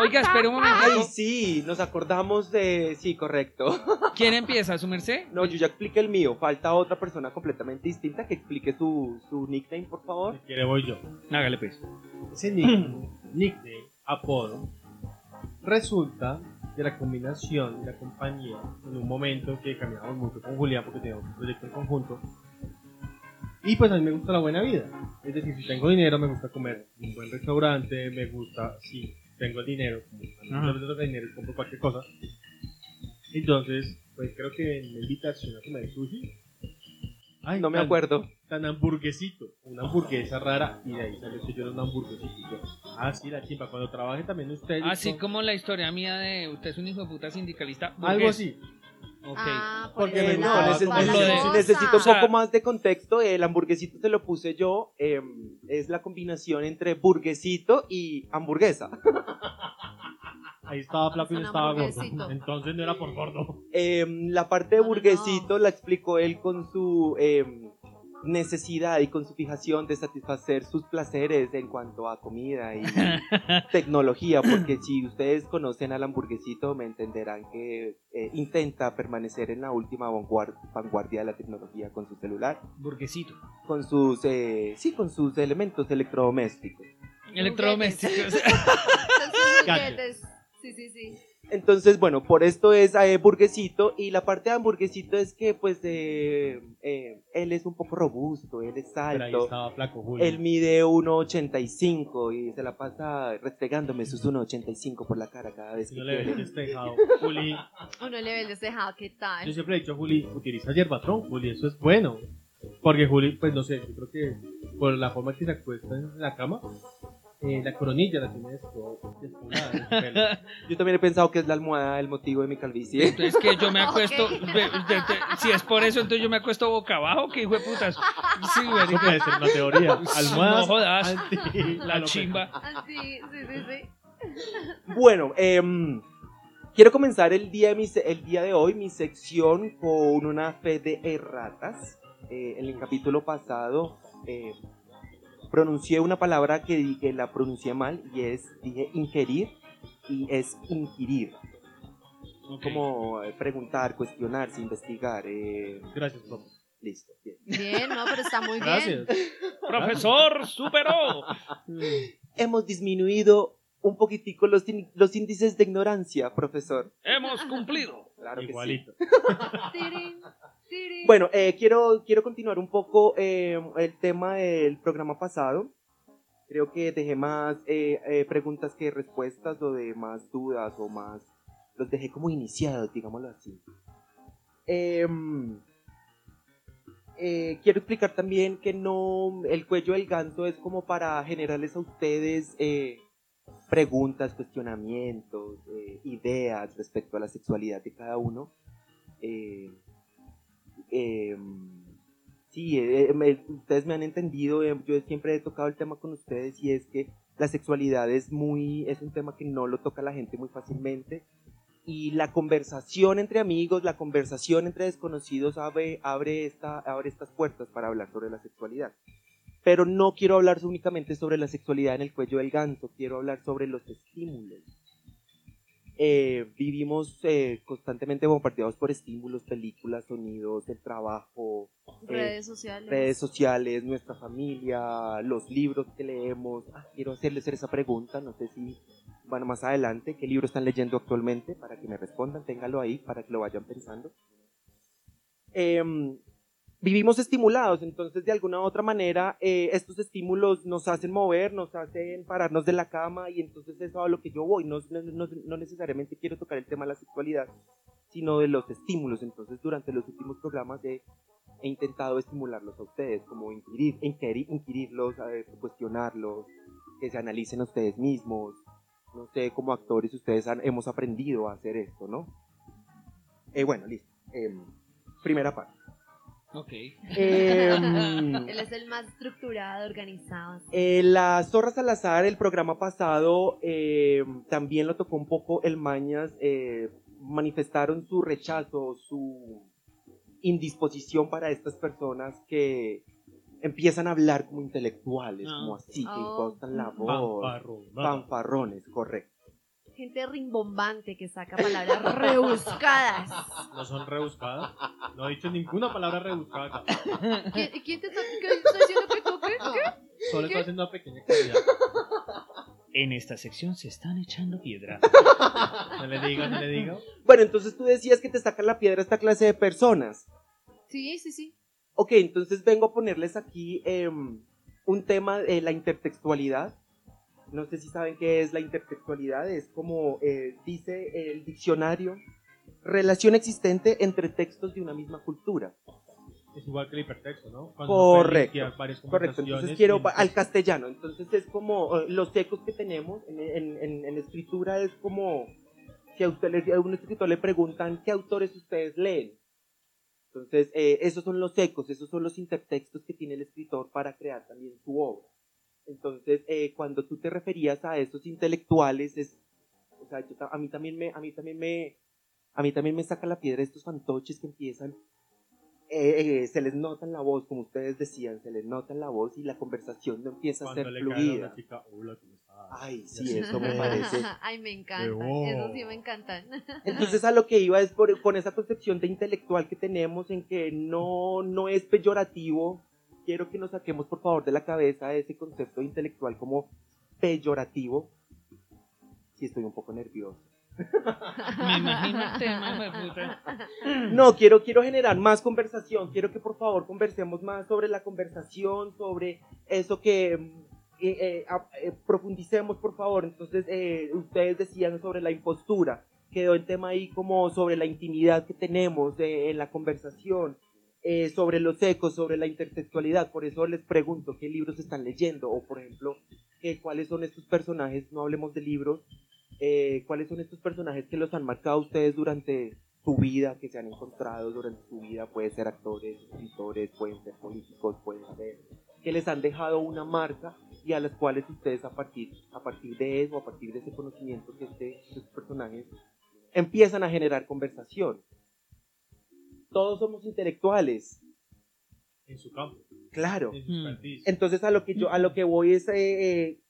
Oiga, espera un momento. Ay, sí, nos acordamos de... Sí, correcto. ¿Quién empieza? ¿Su merced? No, yo ya expliqué el mío. Falta otra persona completamente distinta que explique su, su nickname, por favor. Si quiere voy yo. Hágale pues. Ese nickname, nickname, apodo, resulta de la combinación de la compañía en un momento que caminamos mucho con Julián porque teníamos un proyecto en conjunto. Y pues a mí me gusta la buena vida. Es decir, si tengo dinero, me gusta comer en un buen restaurante, me gusta, si tengo el dinero, como tengo dinero y compro cualquier cosa. Entonces, pues creo que en la invitación a comer sushi. Ay, No me tan- acuerdo. tan hamburguesito, una hamburguesa rara, y de ahí salió que yo era un hamburguesito. Ah, sí, la chimpa, cuando trabaje también usted. Así listo. como la historia mía de usted es un hijo de puta sindicalista. Algo así. Ok. Ah, por Porque me no, necesito, un O sea- poco más de contexto. El hamburguesito se lo puse yo. eh, es la combinación entre burguesito y hamburguesa. Ahí estaba flaco y estaba gordo. Entonces no era por gordo. Eh, la parte de No, no, burguesito la explicó él con su eh, necesidad y con su fijación de satisfacer sus placeres en cuanto a comida y tecnología, porque si ustedes conocen al hamburguesito me entenderán que eh, intenta permanecer en la última vanguard- vanguardia de la tecnología con su celular, Burguesito. con sus eh, sí, con sus elementos electrodomésticos. Electrodomésticos. Sí, sí, sí. Entonces, bueno, por esto es eh, burguesito y la parte de hamburguesito es que pues eh, eh, él es un poco robusto, él es Pero ahí alto, estaba flaco Julio. él mide 1,85 y se la pasa restregándome sus 1,85 por la cara cada vez que no le ves despejado. Juli, Uno le ve el despejado, ¿qué yo tal? siempre he dicho, Juli, utiliza hierbatrón, Juli, eso es bueno. Porque Juli, pues no sé, yo creo que por la forma que se acuesta en la cama, eh, la coronilla la tiene despo- despoblada de su pelo. Yo también he pensado que es la almohada el motivo de mi calvicie. Entonces que yo me acuesto. Ok. de- de- de- si es por eso, entonces yo me acuesto boca abajo. Que hijo de putas. Sí, Eso puede ser una teoría. Almohadas No jodas. anti- La chimba. Ah, sí, sí, sí, sí. Bueno, em, quiero comenzar el día, de mi el día de hoy mi sección con una fe de erratas. Eh, en el capítulo pasado eh, pronuncié una palabra que, di- que la pronuncié mal y es, dije ingerir y es inquirir. Como eh, preguntar, cuestionarse, investigar. eh, Gracias, profe. listo, bien. Bien, no, pero está muy bien. Gracias. Profesor, superó. Hemos disminuido un poquitico los, los índices de ignorancia, profesor. Hemos cumplido. Claro que sí. Bueno, eh, quiero, quiero continuar un poco eh, el tema del programa pasado. Creo que dejé más eh, eh, preguntas que respuestas o de más dudas o más... Los dejé como iniciados, digámoslo así. Em, eh, quiero explicar también que no... El cuello del ganso es como para generarles a ustedes eh, preguntas, cuestionamientos, ideas respecto a la sexualidad de cada uno. Eh, eh, sí, eh, me- ustedes me han entendido, eh, yo siempre he tocado el tema con ustedes y es que la sexualidad es muy, es un tema que no lo toca la gente muy fácilmente y la conversación entre amigos, la conversación entre desconocidos abre, abre, esta, abre estas puertas para hablar sobre la sexualidad. Pero no quiero hablar únicamente sobre la sexualidad en el cuello del ganso, quiero hablar sobre los estímulos. Eh, vivimos eh, constantemente bombardeados por estímulos, películas, sonidos, el trabajo, eh, Redes sociales. redes sociales, nuestra familia, los libros que leemos. Ah, quiero hacerles esa pregunta, no sé si, bueno, más adelante, ¿qué libro están leyendo actualmente? Para que me respondan, téngalo ahí, para que lo vayan pensando. Vivimos estimulados, entonces de alguna u otra manera eh, estos estímulos nos hacen mover, nos hacen pararnos de la cama y entonces eso es a lo que yo voy, no, no, no- necesariamente quiero tocar el tema de la sexualidad, sino de los estímulos, entonces durante los últimos programas he, he intentado estimularlos a ustedes, como inquirir, inquirir- inquirirlos, cuestionarlos, que se analicen a ustedes mismos, no sé, como actores ustedes han, hemos aprendido a hacer esto, ¿no? Eh, bueno, listo. Em, primera parte. Ok. Em, Él es el más estructurado, organizado. eh, la Zorra Salazar, el programa pasado, eh, también lo tocó un poco el Mañas. eh, manifestaron su rechazo, su indisposición para estas personas que empiezan a hablar como intelectuales, Ah. como así, que Oh. impostan la voz. Fanfarrón. Fanfarrones, correcto. Gente rimbombante que saca palabras rebuscadas. No son rebuscadas. No he dicho ninguna palabra rebuscada. ¿Quién, quién te está, qué está diciendo que tú qué? ¿Qué? Solo estoy haciendo una pequeña claridad. En esta sección se están echando piedra. No le diga, no le diga. Bueno, entonces tú decías que te sacan la piedra esta clase de personas. Sí, sí, sí. Ok, entonces vengo a ponerles aquí em, un tema de la intertextualidad. No sé si saben qué es la intertextualidad. Es como eh, dice el diccionario, relación existente entre textos de una misma cultura. Es igual que el hipertexto, ¿no? Cuando Correcto, Correcto, entonces quiero en al castellano. Entonces es como eh, los ecos que tenemos en, en- escritura es como si a usted a un escritor le preguntan qué autores ustedes leen. Entonces eh, esos son los ecos, esos son los intertextos que tiene el escritor para crear también su obra. Entonces eh, cuando tú te referías a esos intelectuales es, o sea, yo a mí también me, a mí también me, a mí también me saca la piedra estos fantoches que empiezan eh, eh, se les nota en la voz, como ustedes decían, se les nota en la voz y la conversación no empieza a Cuando ser le cae a fluida. una chica, hola, ¿cómo estás? Ay, sí, eso me parece. Ay, me encantan. Huevón. Eso sí me encantan. Entonces a lo que iba es por, con esa concepción de intelectual que tenemos en que no, no es peyorativo. Quiero que nos saquemos por favor de la cabeza ese concepto intelectual como peyorativo. Sí, estoy un poco nervioso. Me imagino el tema. No, quiero, quiero generar más conversación. Quiero que por favor conversemos más sobre la conversación, sobre eso que eh, eh, eh, profundicemos, por favor. Entonces, eh, ustedes decían sobre la impostura. Quedó el tema ahí como sobre la intimidad que tenemos eh, en la conversación, eh, sobre los ecos, sobre la intertextualidad. Por eso les pregunto qué libros están leyendo o, por ejemplo, que, cuáles son estos personajes. No hablemos de libros. eh, cuáles son estos personajes que los han marcado ustedes durante su vida, que se han encontrado durante su vida, pueden ser actores, escritores, pueden ser políticos, pueden ser, que les han dejado una marca y a las cuales ustedes a partir, a partir de eso, a partir de ese conocimiento que este, estos personajes empiezan a generar conversación. Todos somos intelectuales, En su campo, claro. en su Hmm. Entonces a lo que yo a lo que voy es eh, eh,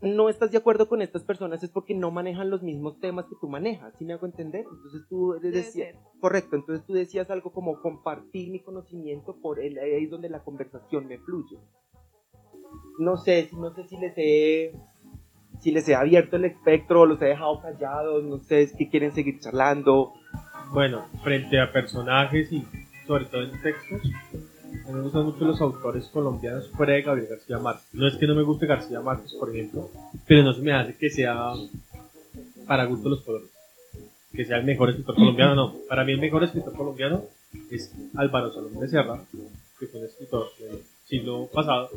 no estás de acuerdo con estas personas es porque no manejan los mismos temas que tú manejas, ¿sí me hago entender? Entonces tú decías, correcto, entonces tú decías algo como compartir mi conocimiento por el, ahí es donde la conversación me fluye. No sé, si no sé si les he si les he abierto el espectro o los he dejado callados, no sé si quieren seguir charlando. Bueno, frente a personajes y sobre todo en textos, a mí me gustan mucho los autores colombianos fuera de Gabriel García Márquez. No es que no me guste García Márquez, por ejemplo, pero no se me hace que sea para gusto los colores. Que sea el mejor escritor colombiano, no. Para mí el mejor escritor colombiano es Álvaro Salomón de Serra, que fue un escritor del siglo pasado,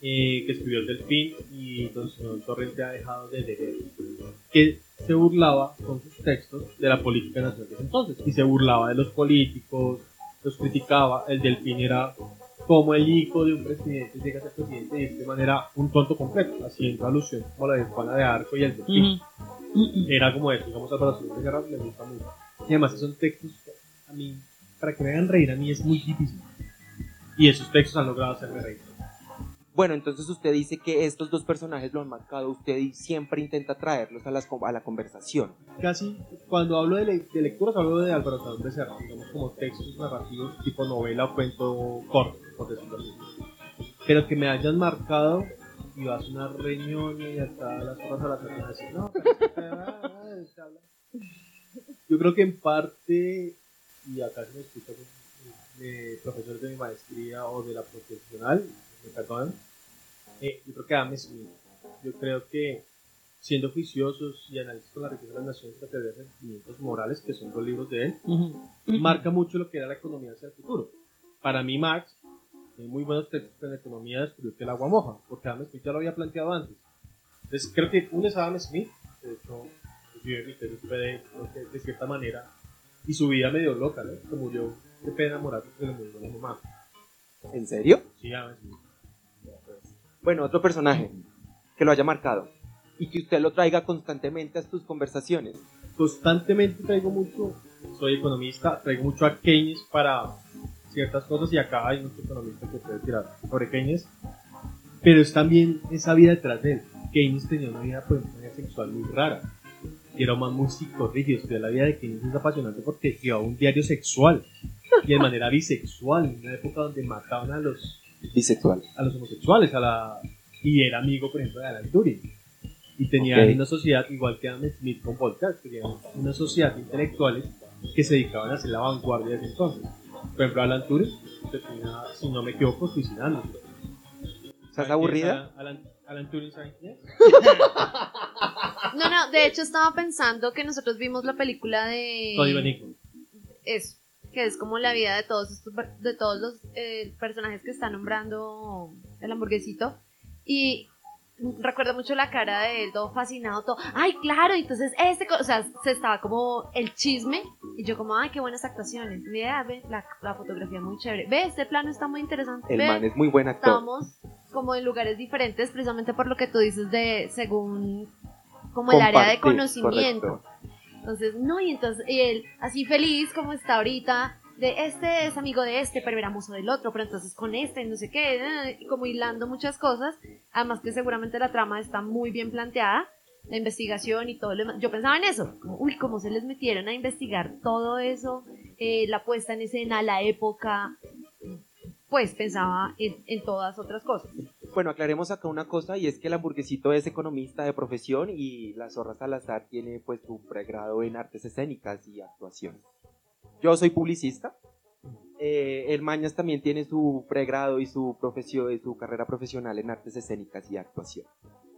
eh, que escribió El Delfín y Don Simón Torrente ha dejado de leer, que se burlaba con sus textos de la política nacional de ese entonces y se burlaba de los políticos, los criticaba. El Delfín era como el hijo de un presidente llega a ser presidente y de esta manera un tonto completo, haciendo alusión como la de de Arco y el Delfín. Ujú. Era como eso, digamos, Álvaro Salomón de Serra me gusta mucho. Y además son textos a mí, para que me hagan reír a mí es muy difícil. Y esos textos han logrado hacerme reír. Bueno, entonces usted dice que estos dos personajes lo han marcado usted siempre intenta traerlos a, las, a la conversación. casi cuando hablo de, le- de lecturas hablo de Álvaro Salón de Serra, digamos como textos narrativos tipo novela o cuento corto, por decirlo así. Pero que me hayan marcado y va a sonar reñoño y hasta las horas a la semana decir, no, ah, ah, habla". Yo creo que en parte y acá se me escuchan eh, profesores de mi maestría o de la profesional, me perdonan, eh, yo creo que Adam Smith, yo creo que siendo juiciosos y con la riqueza de las naciones la teoría de sentimientos morales, que son dos libros de él, marca mucho lo que era la economía hacia el futuro. Para mí, Marx, en muy buenos textos en economía, descubrió que el agua moja, porque Adam Smith ya lo había planteado antes. Entonces, creo que uno es Adam Smith, de hecho, de, creo que de cierta manera, y su vida medio loca, ¿no? Se murió de pena enamorado, se le murió la mamá. ¿En serio? Sí, Adam Smith. Bueno, otro personaje que lo haya marcado y que usted lo traiga constantemente a sus conversaciones. Constantemente traigo mucho, soy economista, traigo mucho a Keynes para ciertas cosas y acá hay muchos economistas que pueden tirar sobre Keynes, pero es también esa vida detrás de él. Keynes tenía una vida, pues, sexual muy rara. Y era un man muy psicorrígido. La vida de Keynes es apasionante porque llevaba un diario sexual y de manera bisexual, en una época donde mataban a los, Bisexual. a los homosexuales, a la y era amigo, por ejemplo, de Alan Turing. Y tenía Ok. una sociedad, igual que Adam Smith con Voltaire, tenía una sociedad de intelectuales que se dedicaban a hacer la vanguardia de ese entonces. Por ejemplo, Alan Turing se tenía, si no me equivoco, suicidándose. ¿Estás aburrida? Alan, Alan Turing, ¿saben quién es? No, no, de hecho estaba pensando que nosotros vimos la película de... Código. Eso, que es como la vida de todos estos, de todos los eh, personajes que está nombrando el hamburguesito. Y recuerdo mucho la cara de él, todo fascinado, todo, ay, claro, entonces este, co-", o sea, se estaba como el chisme, y yo como, ay, qué buenas actuaciones, mira, ve, la, la fotografía muy chévere, ve, este plano está muy interesante, El ve, man es muy buen actor. estábamos como en lugares diferentes, precisamente por lo que tú dices de, según, como el área de Compartir, conocimiento. correcto. Entonces, no, y entonces y él, así feliz como está ahorita, de este es amigo de este, pero era mozo del otro, pero entonces con este, no sé qué, y como hilando muchas cosas. Además que seguramente la trama está muy bien planteada, la investigación y todo lo demás. Yo pensaba en eso, como, uy, cómo se les metieron a investigar todo eso, eh, la puesta en escena, la época, pues pensaba en, en todas otras cosas. Bueno, aclaremos acá una cosa y es que el hamburguesito es economista de profesión y la zorra Salazar tiene pues su pregrado en artes escénicas y actuación. Yo soy publicista. Eh, el Mañas también tiene su pregrado y su profesión y su carrera profesional en artes escénicas y actuación.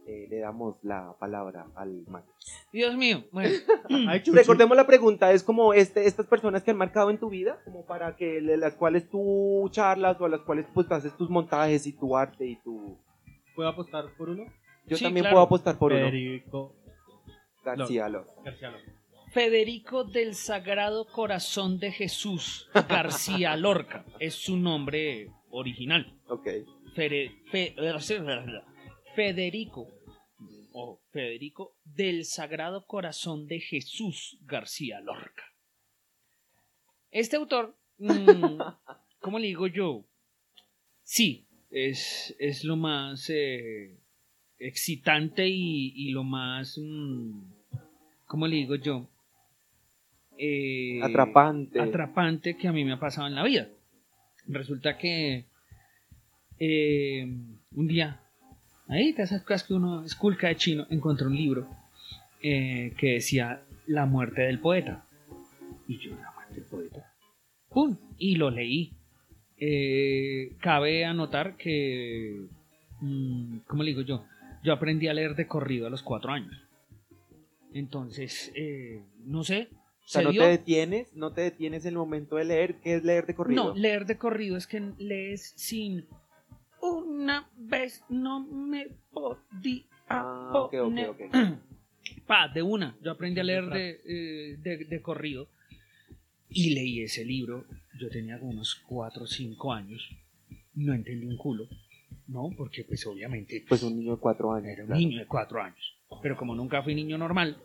Eh, le damos la palabra al Mañas. Dios mío, bueno, Ay, Chuchi. Recordemos la pregunta, es como este, estas personas que han marcado en tu vida, como para que las cuales tú charlas o a las cuales pues haces tus montajes y tu arte y tu... ¿Puedo apostar por uno? Yo Sí, también claro. puedo apostar por uno. Federico García Lorca. García Lorca. Federico del Sagrado Corazón de Jesús García Lorca es su nombre original. Ok. Fere- Fe- Federico o Federico del Sagrado Corazón de Jesús García Lorca. Este autor, mm, ¿cómo le digo yo? Sí, es, es lo más eh, excitante y, y lo más, mm, ¿cómo le digo yo? Eh, Atrapante. atrapante que a mí me ha pasado en la vida. Resulta que eh, un día, ahí te esas cosas que uno esculca de chino, encontré un libro eh, que decía La muerte del poeta. Y yo, la muerte del poeta. ¡Pum! Y lo leí. Eh, cabe anotar que, mm, ¿cómo le digo yo? Yo aprendí a leer de corrido a los cuatro años. Entonces, eh, no sé. O sea, se no dio- te detienes, no te detienes en el momento de leer. ¿Qué es leer de corrido? no, leer de corrido es que lees sin una vez no me podía Ah, ok, ok, poner". ok. Pa, de una. Yo aprendí a leer de, eh, de, de corrido y leí ese libro. Yo tenía como unos 4 o 5 años. No entendí un culo. No, porque pues obviamente Pues un niño de cuatro años. era un claro. niño de 4 años. Pero como nunca fui niño normal,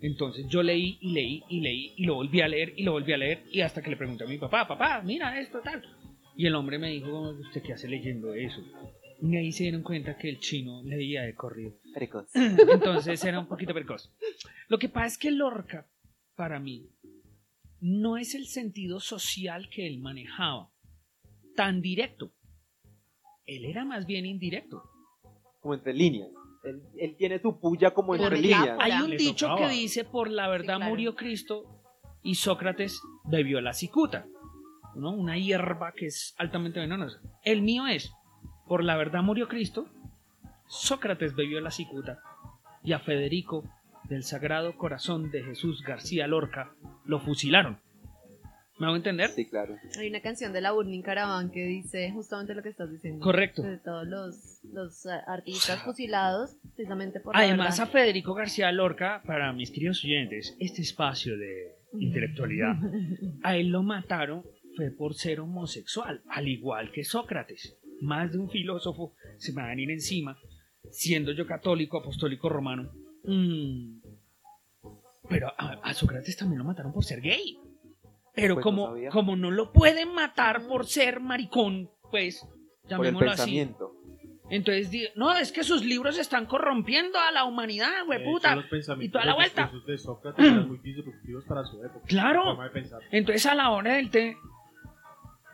entonces yo leí y leí y leí y lo volví a leer y lo volví a leer y hasta que le pregunté a mi papá, papá, mira esto tal. Y el hombre me dijo, ¿usted qué hace leyendo eso? Y ahí se dieron cuenta que el chino leía de corrido. Precoz. Entonces era un poquito precoz. Lo que pasa es que Lorca, para mí, no es el sentido social que él manejaba tan directo. Él era más bien indirecto. Como entre líneas. Él, él tiene su puya como entre Por líneas. la- Hay un Le dicho tocaba. que dice, por la verdad claro. murió Cristo y Sócrates bebió la cicuta, ¿no? una hierba que es altamente venenosa. El mío es, por la verdad murió Cristo, Sócrates bebió la cicuta y a Federico del Sagrado Corazón de Jesús García Lorca lo fusilaron. ¿Me hago entender? Sí, claro. Hay una canción de la Burning Caravan que dice justamente lo que estás diciendo. Correcto. De todos los, los eh, artistas fusilados, precisamente por la Además, a verdad. Federico García Lorca, para mis queridos oyentes, este espacio de intelectualidad, a él lo mataron fue por ser homosexual, al igual que Sócrates. Más de un filósofo se me va a venir encima, siendo yo católico, apostólico romano. Mm. Pero a, a Sócrates también lo mataron por ser gay. Pero Pues no como, sabía. como no lo pueden matar por ser maricón, pues Por el llamémoslo así. pensamiento. Entonces, no, es que sus libros están corrompiendo a la humanidad, güey, puta. y toda la vuelta. esos de Sócrates eran muy disruptivos para su época. Claro. Entonces, a la hora del té,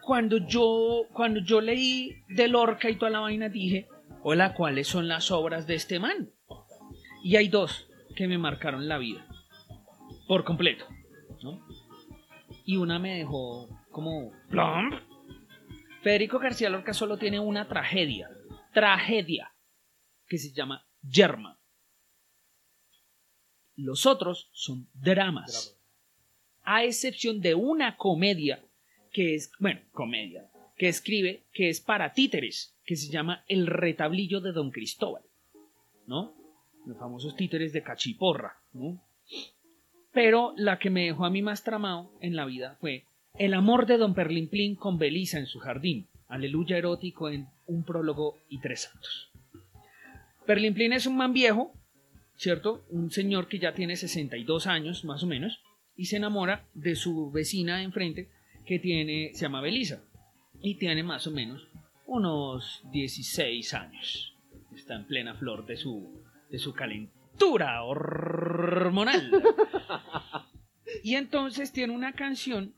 cuando yo, cuando yo leí de Lorca y toda la vaina, dije, hola, ¿cuáles son las obras de este man? Y hay dos que me marcaron la vida, por completo, ¿no? Y una me dejó como plump. Federico García Lorca solo tiene una tragedia, tragedia, que se llama Yerma. Los otros son dramas a excepción de una comedia que es, bueno, comedia, que escribe, que es para títeres, que se llama El retablillo de Don Cristóbal, ¿no? Los famosos títeres de cachiporra, ¿no? Pero la que me dejó a mí más tramado en la vida fue El amor de Don Perlimplín con Belisa en su jardín, aleluya erótico en un prólogo y tres santos. Perlimplín es un man viejo, ¿cierto? Un señor que ya tiene 62 años, más o menos, y se enamora de su vecina de enfrente que tiene, se llama Belisa y tiene más o menos unos 16 años. Está en plena flor de su, de su calentura hormonal. y entonces tiene una canción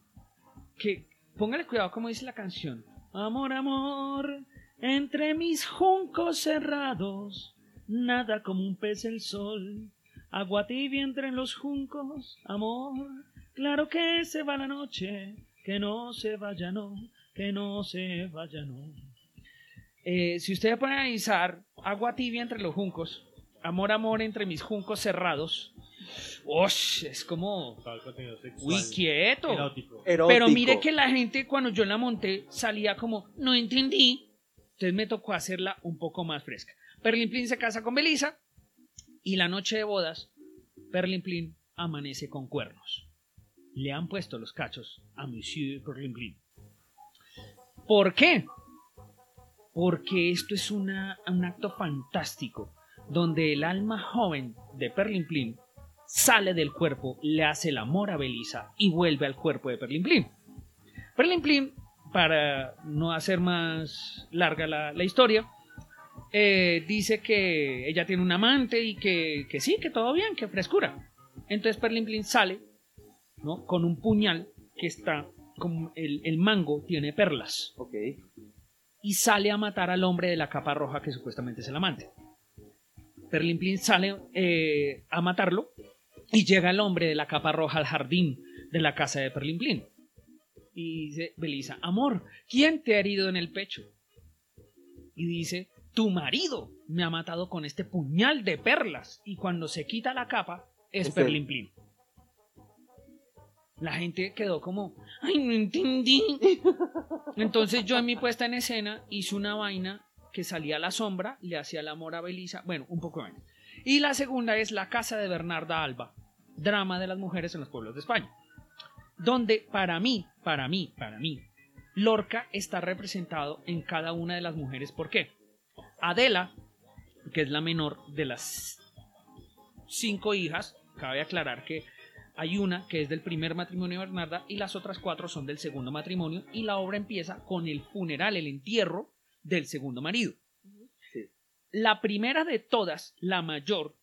que, póngale cuidado como dice la canción. Amor, amor, entre mis juncos cerrados, nada como un pez el sol. Agua tibia entre los juncos, amor. Claro que se va la noche, que no se vaya, no, que no se vaya, no. Eh, si usted pone a analizar agua tibia entre los juncos, amor, amor entre mis juncos cerrados, ¡osh! es como, uy, quieto. Erótico. Erótico. Pero mire que la gente cuando yo la monté salía como, no entendí. Entonces me tocó hacerla un poco más fresca. Perlimplín se casa con Belisa y la noche de bodas, Perlimplín amanece con cuernos. Le han puesto los cachos a Monsieur Perlimplín. ¿Por qué? Porque esto es una- un acto fantástico donde el alma joven de Perlimplín sale del cuerpo, le hace el amor a Belisa y vuelve al cuerpo de Perlimplín. Perlimplín, para no hacer más larga la, la historia, eh, dice que ella tiene un amante y que, que sí, que todo bien, que frescura. Entonces Perlimplín sale ¿no? con un puñal que está, como el, el mango tiene perlas Ok. y sale a matar al hombre de la capa roja que supuestamente es el amante. Perlimplín sale eh, a matarlo y llega el hombre de la capa roja al jardín de la casa de Perlimplín. Y dice Belisa, amor, ¿quién te ha herido en el pecho? Y dice, tu marido me ha matado con este puñal de perlas. Y cuando se quita la capa, es. Perlimplín. La gente quedó como, ay, no entendí. Entonces yo en mi puesta en escena hice una vaina que salía a la sombra, le hacía el amor a Belisa, bueno, un poco menos. Y la segunda es La casa de Bernarda Alba, drama de las mujeres en los pueblos de España, donde para mí, para mí, para mí, Lorca está representado en cada una de las mujeres. ¿Por qué? Adela, que es la menor de las cinco hijas, cabe aclarar que hay una que es del primer matrimonio de Bernarda y las otras cuatro son del segundo matrimonio y la obra empieza con el funeral, el entierro del segundo marido. Sí. La primera de todas, la mayor,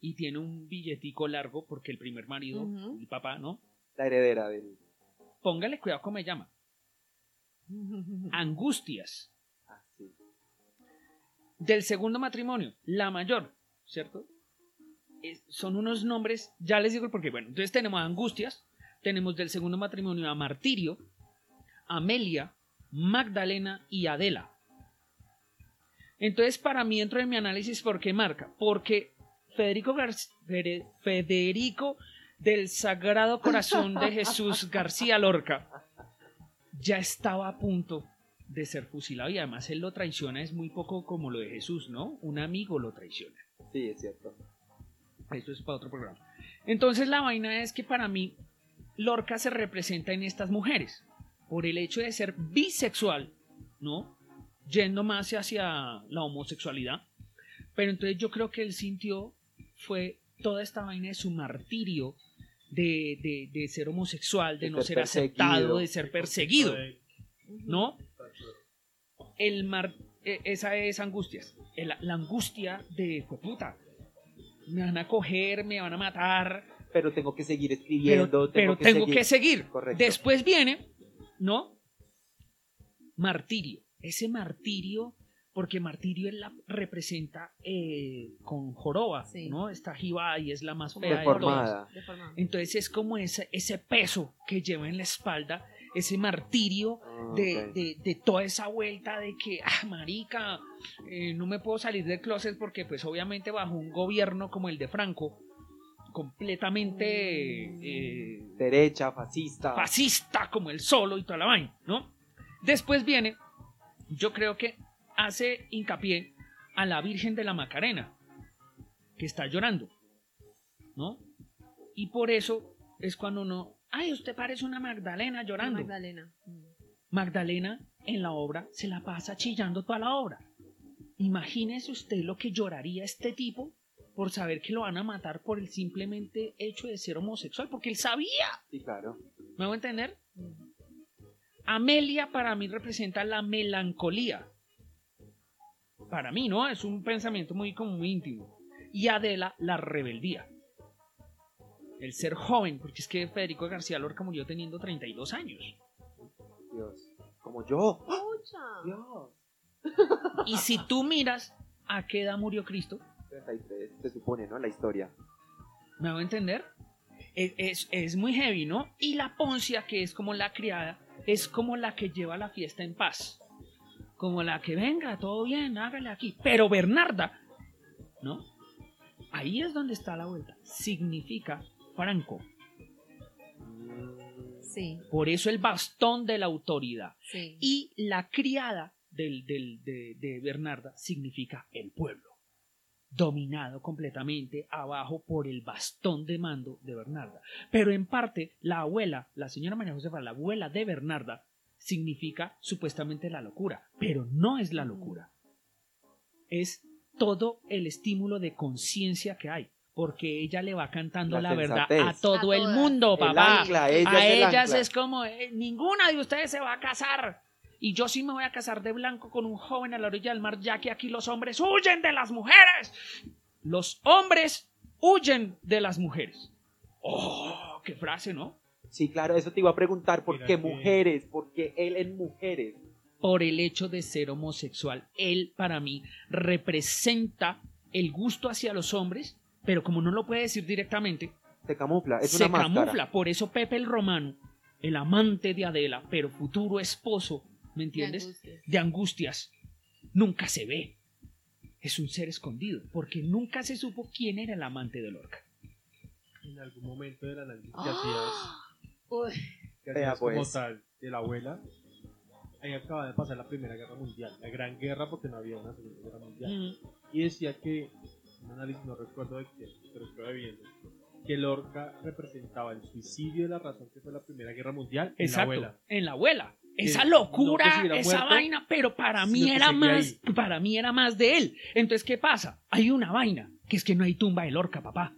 y tiene un billetico largo porque el primer marido, el papá, ¿no? La heredera del. Póngale cuidado cómo me llama. Angustias. Ah, sí. Del segundo matrimonio, la mayor, ¿cierto? Es- son unos nombres, ya les digo el porqué. Bueno, entonces tenemos a Angustias, tenemos del segundo matrimonio a Martirio, Amelia, Magdalena y Adela. Entonces, para mí, dentro de mi análisis, ¿por qué marca? Porque Federico, Gar- Federico del Sagrado Corazón de Jesús García Lorca ya estaba a punto de ser fusilado y además él lo traiciona, es muy poco como lo de Jesús, ¿no? Un amigo lo traiciona. Sí, es cierto. Eso es para otro programa. Entonces la vaina es que para mí Lorca se representa en estas mujeres por el hecho de ser bisexual, ¿no? Yendo más hacia la homosexualidad. Pero entonces yo creo que él sintió fue toda esta vaina de su martirio de, de- de ser homosexual, de, De no ser ser aceptado, de ser perseguido, ¿no? El mar, eh, esa es angustias. El- la angustia de, fue puta, me van a coger, me van a matar, Pero tengo que seguir pero, escribiendo. pero tengo que seguir. Correcto. Después viene, ¿no? Martirio. Ese martirio, porque martirio él la representa eh, con joroba, Sí. ¿no? Esta jiba y es la más fea de todas. Deformada. Entonces es como ese, ese peso que lleva en la espalda, ese martirio Ah, de, de- de toda esa vuelta de que, ah, marica, eh, no me puedo salir del closet porque pues obviamente bajo un gobierno como el de Franco, completamente eh, Derecha, fascista. fascista como el solo y toda la vaina, ¿no? Después viene, yo creo que hace hincapié a la Virgen de la Macarena, que está llorando, ¿no? Y por eso es cuando uno, ay, usted parece una Magdalena llorando. Magdalena. Magdalena en la obra se la pasa chillando toda la obra. Imagínese usted lo que lloraría este tipo por saber que lo van a matar por el simplemente hecho de ser homosexual, porque él sabía. Sí, claro. ¿Me voy a entender? Amelia para mí representa la melancolía. Para mí, ¿no? Es un pensamiento muy, como muy íntimo. Y Adela, la rebeldía. El ser joven, porque es que Federico García Lorca murió teniendo 32 años. Dios. Como yo. Dios. Y si tú miras a qué edad murió Cristo, 33, se supone, ¿no? La historia. ¿me voy a entender? Es, es- es muy heavy, ¿no? Y la Poncia, que es como la criada, es como la que lleva la fiesta en paz. Como la que venga, todo bien, hágale aquí. Pero Bernarda, ¿no? Ahí es donde está la vuelta. Significa Franco. Sí, Por eso el bastón de la autoridad. sí. Y la criada del, del- de, de Bernarda significa el pueblo, dominado completamente abajo por el bastón de mando de Bernarda. Pero en parte, la abuela, la señora María Josefa, la abuela de Bernarda, significa supuestamente la locura, pero no es la locura. Es todo el estímulo de conciencia que hay. Porque ella le va cantando La la, verdad a todo A el mundo, El papá ancla, ella a es el ellas ancla. es como, eh, ninguna de ustedes se va a casar. Y yo sí me voy a casar de blanco con un joven a la orilla del mar, ya que aquí los hombres huyen de las mujeres. Los hombres huyen de las mujeres. Oh, qué frase, ¿no? Sí, claro, eso te iba a preguntar. ¿Por Mira qué que- mujeres? ¿Por qué él en mujeres? Por el hecho de ser homosexual. Él, para mí, representa el gusto hacia los hombres, pero como no lo puede decir directamente, Se camufla, es se una máscara. camufla. Por eso Pepe el Romano, el amante de Adela, pero futuro esposo, ¿me entiendes? angustia. de angustias, nunca se ve. Es un ser escondido, porque nunca se supo quién era el amante de Lorca. En algún momento del análisis que ¡Ah! Hacías, que Vea, hacías como pues. tal de la abuela, ahí acaba de pasar la Primera Guerra Mundial, la Gran Guerra porque no había una Segunda Guerra Mundial. Mm, Y decía que, un análisis no recuerdo de quién, pero estoy viendo, que Lorca representaba el suicidio de la razón que fue la Primera Guerra Mundial en la Exacto, abuela. en la abuela. Esa locura, no esa muerto, vaina, pero para mí era más, para mí era más de él. Entonces, ¿qué pasa? Hay una vaina, que es que no hay tumba de Lorca, papá.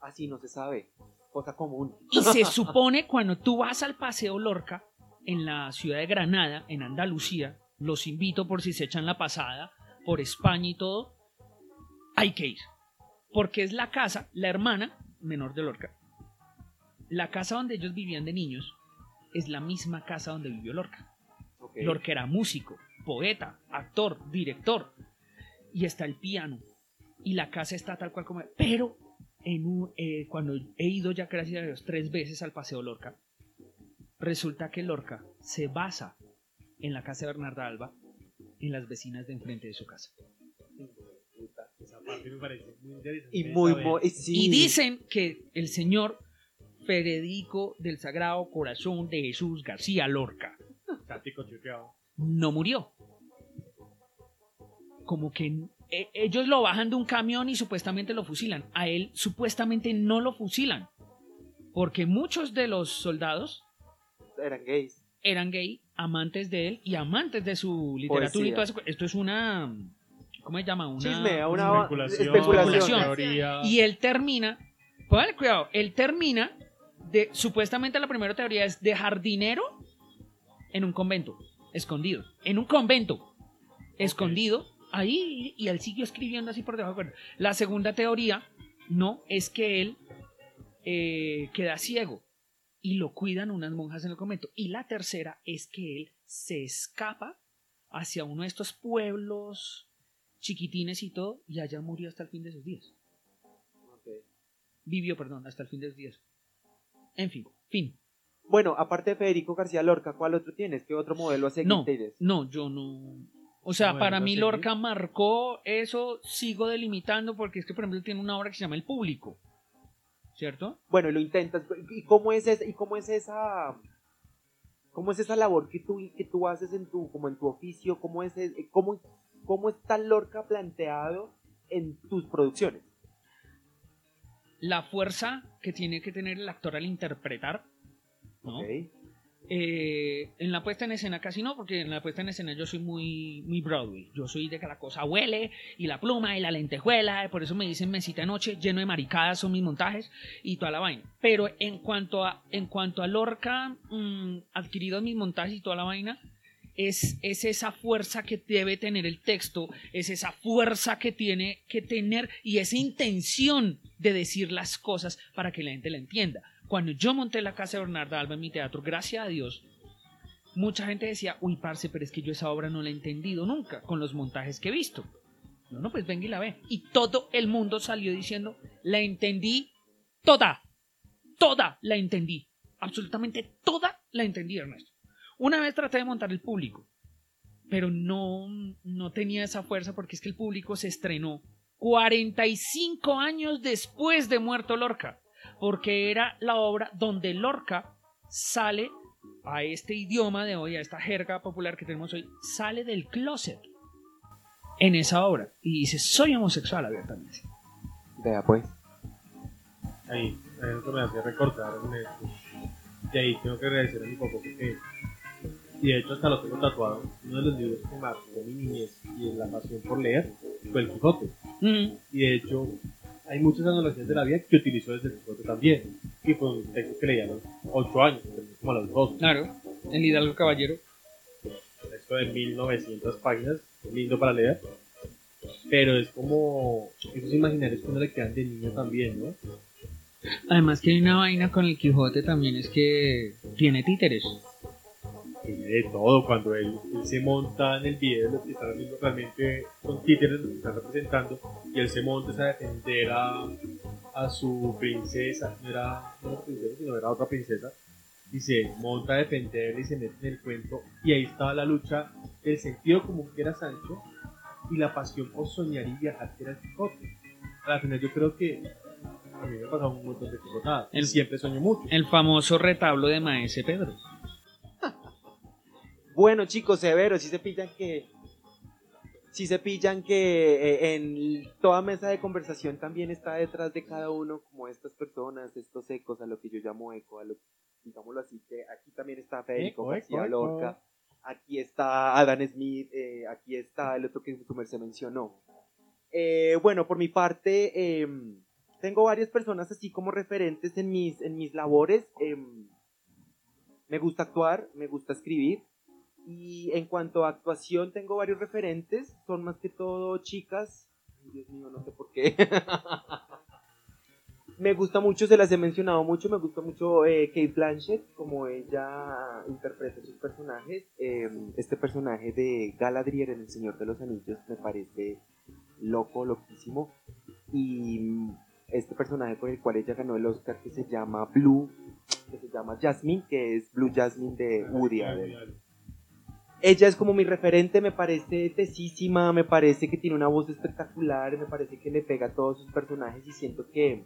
Así no se sabe. Cosa común. Y se supone cuando tú vas al Paseo Lorca en la ciudad de Granada, en Andalucía, los invito por si se echan la pasada, por España y todo, hay que ir. Porque es la casa, la hermana menor de Lorca. La casa donde ellos vivían de niños es la misma casa donde vivió Lorca. Lorca era músico, poeta, actor, director. Y está el piano. Y la casa está tal cual como... Pero en un- eh, cuando he ido ya, gracias a Dios, tres veces al Paseo Lorca, resulta que Lorca se basa en la casa de Bernarda Alba, en las vecinas de enfrente de su casa. Esa parte me parece muy interesante. Y muy, sí. Dicen que el señor Federico del Sagrado Corazón de Jesús García Lorca no murió. Como que eh, ellos lo bajan de un camión y supuestamente lo fusilan. A él supuestamente no lo fusilan. Porque muchos de los soldados eran gays. eran gay, amantes de él y amantes de su literatura y todo eso. Esto es una... ¿Cómo se llama? Una... Chisme, una Especulación, especulación. teoría. Y él termina, póngale cuidado, él termina de, supuestamente la primera teoría es de jardinero en un convento, escondido, en un convento, escondido, ahí, y él siguió escribiendo así por debajo. de la cuerda. La segunda teoría, no, es que él eh, queda ciego y lo cuidan unas monjas en el convento. Y la tercera es que él se escapa hacia uno de estos pueblos chiquitines y todo, y allá murió hasta el fin de sus días vivió, perdón, hasta el fin de los días. En fin, fin. Bueno, aparte de Federico García Lorca, ¿cuál otro tienes? ¿Qué otro modelo seguir No, no, yo no. O sea, Bueno, para no mí sé. Lorca marcó eso, sigo delimitando porque es que, por ejemplo, tiene una obra que se llama El Público. ¿Cierto? Bueno, y lo intentas. ¿Y cómo es, esa, y cómo es esa cómo es esa labor que tú, que tú haces en tu, como en tu oficio? ¿Cómo, es, eh, cómo, ¿Cómo está Lorca planteado en tus producciones? La fuerza que tiene que tener el actor al interpretar. ¿no? Eh, en la puesta en escena casi no, porque en la puesta en escena yo soy muy, muy Broadway. Yo soy de que la cosa huele y la pluma y la lentejuela. Por eso me dicen mesita de noche, lleno de maricadas son mis montajes y toda la vaina. Pero en cuanto a, en cuanto a Lorca, mm, adquirido mis montajes y toda la vaina, es, es esa fuerza que debe tener el texto, es esa fuerza que tiene que tener y esa intención de decir las cosas para que la gente la entienda. Cuando yo monté la casa de Bernarda Alba en mi teatro, gracias a Dios, mucha gente decía, uy, parce, pero es que yo esa obra no la he entendido nunca con los montajes que he visto. No, no, pues venga y la ve. Y todo el mundo salió diciendo, la entendí toda, toda la entendí. Absolutamente toda la entendí, Ernesto. Una vez traté de montar el público, pero no, no tenía esa fuerza porque es que el público se estrenó 45 años después de muerto Lorca, porque era la obra donde Lorca sale a este idioma de hoy, a esta jerga popular que tenemos hoy, sale del closet en esa obra y dice, soy homosexual abiertamente. Vea pues. Ahí, eso me hacía recordar un esto. Y ahí tengo que agradecer a mi papá porque, y de hecho hasta lo tengo tatuado, uno de los libros que marcó mi niñez y la pasión por leer fue El Quijote. Mm, Y de hecho, hay muchas analogías de la vida que utilizó desde El Quijote también. Y fue un texto que leía a los 8 años, como a los 12. claro, el Hidalgo Caballero. Un texto de 1900 páginas, lindo para leer. Pero es como esos imaginarios que uno le quedan de niño también, ¿no? Además que hay una vaina con el Quijote también es que tiene títeres. De todo. Cuando él, él se monta en el video, lo que están haciendo realmente son títeres los que están representando, y él se monta a defender a, a su princesa, no era, no era princesa, sino era otra princesa, y se monta a defenderla y se mete en el cuento, y ahí estaba la lucha del sentido común que era Sancho y la pasión por soñar y viajar que era el Quijote. A la final yo creo que a mí me ha pasado un montón de Quijotadas, y El- siempre sueño mucho. El famoso retablo de Maese Pedro. Bueno, chicos, severo, si se pillan que. Si se pillan que eh, en toda mesa de conversación también está detrás de cada uno, como estas personas, estos ecos, a lo que yo llamo eco, a lo, digámoslo así, que aquí también está Federico Eco, García eco, eco. Lorca, aquí está Adam Smith, eh, aquí está el otro que merced mencionó. Eh, bueno, por mi parte, eh, tengo varias personas así como referentes en mis, en mis labores. eh, me gusta actuar, me gusta escribir. Y en cuanto a actuación, tengo varios referentes. Son más que todo chicas. Dios mío, no sé por qué. me gusta mucho, se las he mencionado mucho. Me gusta mucho eh, Kate Blanchett, como ella interpreta sus personajes. Eh, este personaje de Galadriel en El Señor de los Anillos me parece loco, loquísimo. Y este personaje con el cual ella ganó el Oscar que se llama Blue, que se llama Jasmine, que es Blue Jasmine de Woody. Ella es como mi referente, me parece tesísima, me parece que tiene una voz espectacular, me parece que le pega a todos sus personajes y siento que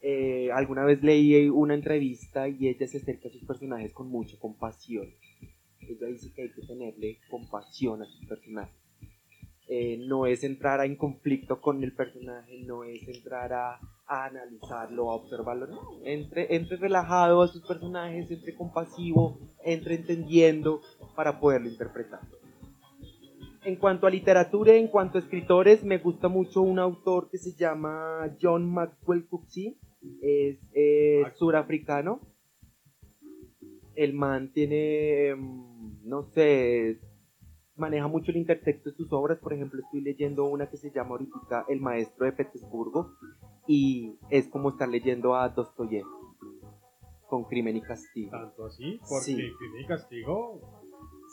eh, alguna vez leí una entrevista y ella se acerca a sus personajes con mucha compasión. Ella dice que hay que tenerle compasión a sus personajes. Eh, no es entrar en conflicto con el personaje, no es entrar a, a analizarlo, a observarlo, no. Entre, entre relajado a sus personajes, entre compasivo, entre entendiendo para poderlo interpretar. En cuanto a literatura, en cuanto a escritores, me gusta mucho un autor que se llama John Maxwell Coetzee, es eh, surafricano. El man tiene, mm, no sé, maneja mucho el intertexto de sus obras. Por ejemplo, estoy leyendo una que se llama ahorita El Maestro de Petersburgo y es como estar leyendo a Dostoyevsky con Crimen y Castigo. Tanto así, porque Sí. Crimen y Castigo.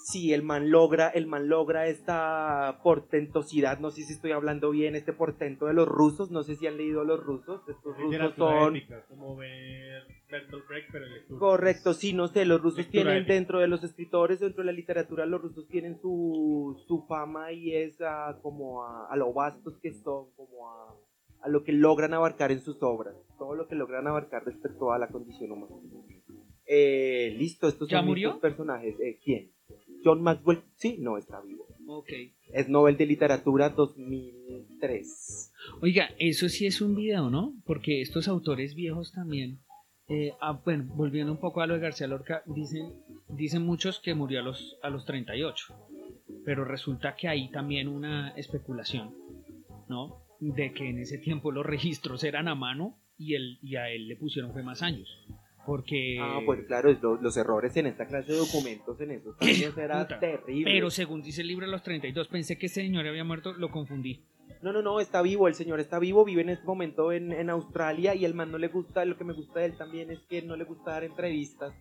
Sí, el man logra, el man logra esta portentosidad, no sé si estoy hablando bien, este portento de los rusos, no sé si han leído a los rusos, estos rusos son épica, como ver Bertolt Brecht, pero lectura. Correcto, sí, no sé, los rusos Lectura tienen épica. dentro de los escritores, dentro de la literatura, los rusos tienen su, su fama y es ah, como a, a lo vastos que son, como a, a lo que logran abarcar en sus obras, todo lo que logran abarcar respecto a la condición humana. Eh, listo, estos ¿Ya son murió? personajes. Eh, ¿Quién? John Maxwell, sí, no, está vivo. Ok. Es Nobel de Literatura 2003. Oiga, eso sí es un video, ¿no? Porque estos autores viejos también. eh, ah, bueno, volviendo un poco a lo de García Lorca, dicen, dicen muchos que murió a los, a los 38. Pero resulta que hay también una especulación, ¿no? De que en ese tiempo los registros eran a mano y, él, y a él le pusieron fue más años. Porque. Ah, pues claro, los errores en esta clase de documentos en esos años era Puta, terrible. Pero según dice el libro de los 32, pensé que ese señor había muerto, lo confundí. No, no, no, está vivo, el señor está vivo, vive en este momento en, en Australia y el man no le gusta, lo que me gusta de él también es que no le gusta dar entrevistas.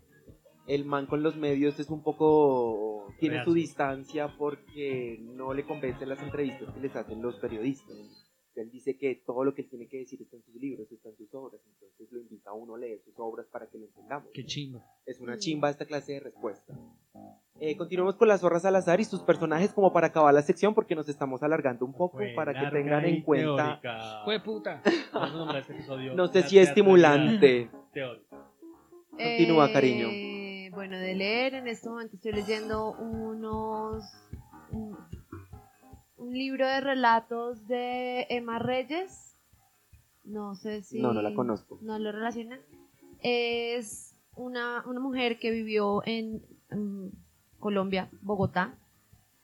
El man con los medios es un poco, tiene su distancia porque no le convencen las entrevistas que les hacen los periodistas. Él dice que todo lo que él tiene que decir está en sus libros, está en sus obras, entonces lo invita a uno a leer sus obras para que lo entendamos. Qué chingo. Es una chimba esta clase de respuesta. Eh, continuemos con las zorras al azar y sus personajes como para acabar la sección porque nos estamos alargando un poco Fue para que tengan en cuenta. teórica. Fue puta. Este No sé si es estimulante. teórica. Continúa, cariño. Eh, Bueno, de leer, en este momento estoy leyendo unos. Un, un libro de relatos de Emma Reyes. No sé si. No, no la conozco. No lo relacionan. Es una, una mujer que vivió en, en Colombia, Bogotá,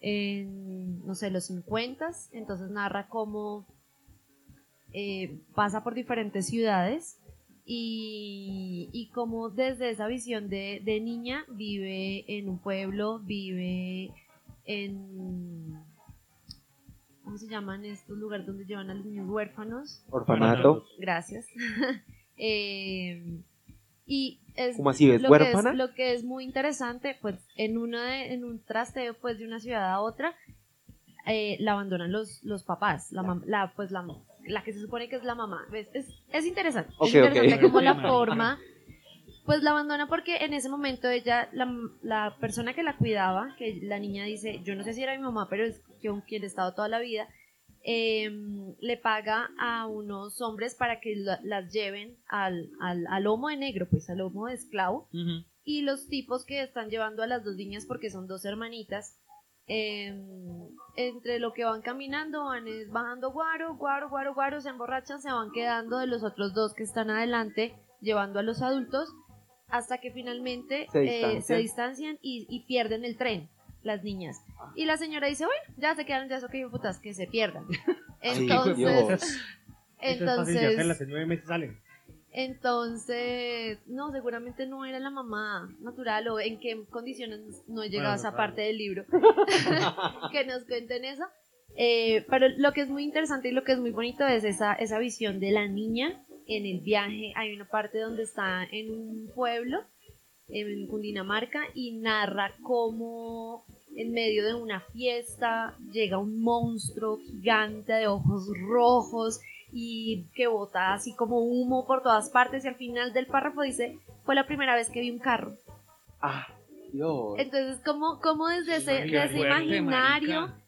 en, no sé, los 50. Entonces narra cómo eh, pasa por diferentes ciudades y, y cómo desde esa visión de, de niña vive en un pueblo, vive en... ¿Cómo se llaman estos lugares donde llevan a los niños huérfanos? Orfanato. Gracias. Eh, y es ¿Cómo así ves? lo que, es, ¿Huérfana? lo que es muy interesante, pues en una de- en un trasteo pues de una ciudad a otra, eh, la abandonan los, los papás, la, mam- la pues la, la que se supone que es la mamá. ¿ves? Es, es interesante, Ok, es interesante ok. como la forma, pues la abandona porque en ese momento ella, la, la persona que la cuidaba, que la niña dice, yo no sé si era mi mamá, pero es con quien he estado toda la vida, em, le paga a unos hombres para que la- las lleven al, al, al lomo de negro, pues al lomo de esclavo, Ujú. y los tipos que están llevando a las dos niñas porque son dos hermanitas eh, entre lo que van caminando van es bajando guaro, guaro, guaro, guaro, se emborrachan, se van quedando de los otros dos que están adelante llevando a los adultos hasta que finalmente Se eh, distancian. se distancian y, y pierden el tren las niñas y la señora dice bueno ya se quedaron ya eso que putas que se pierdan entonces entonces entonces, no, seguramente no era la mamá natural o en qué condiciones no he llegado a Bueno, esa claro. parte del libro. que nos cuenten eso. Eh, pero lo que es muy interesante y lo que es muy bonito es esa, esa visión de la niña en el viaje. Hay una parte donde está en un pueblo, en Cundinamarca, y narra cómo en medio de una fiesta llega un monstruo gigante de ojos rojos y que bota así como humo por todas partes y al final del párrafo dice, fue la primera vez que vi un carro. Ah, Dios. Entonces, como, como desde ese, desde ese imaginario, marica.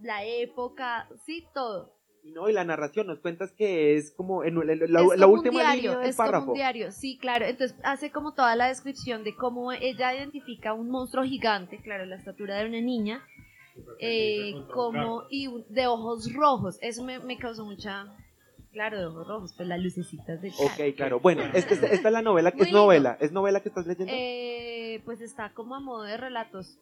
la época, sí, todo. Y no, y la narración, nos cuentas que es como en la, la- es la como última un diario, línea del es como párrafo. un diario, sí, claro. Entonces hace como toda la descripción de cómo ella identifica un monstruo gigante, claro, la estatura de una niña, eh, como y de ojos rojos. Eso me, me causó mucha, claro, de ojos rojos, pues las lucecitas de Ok, claro. Bueno, esta, esta- esta es la novela, es novela, es novela que estás leyendo. Eh, pues está como a modo de relatos,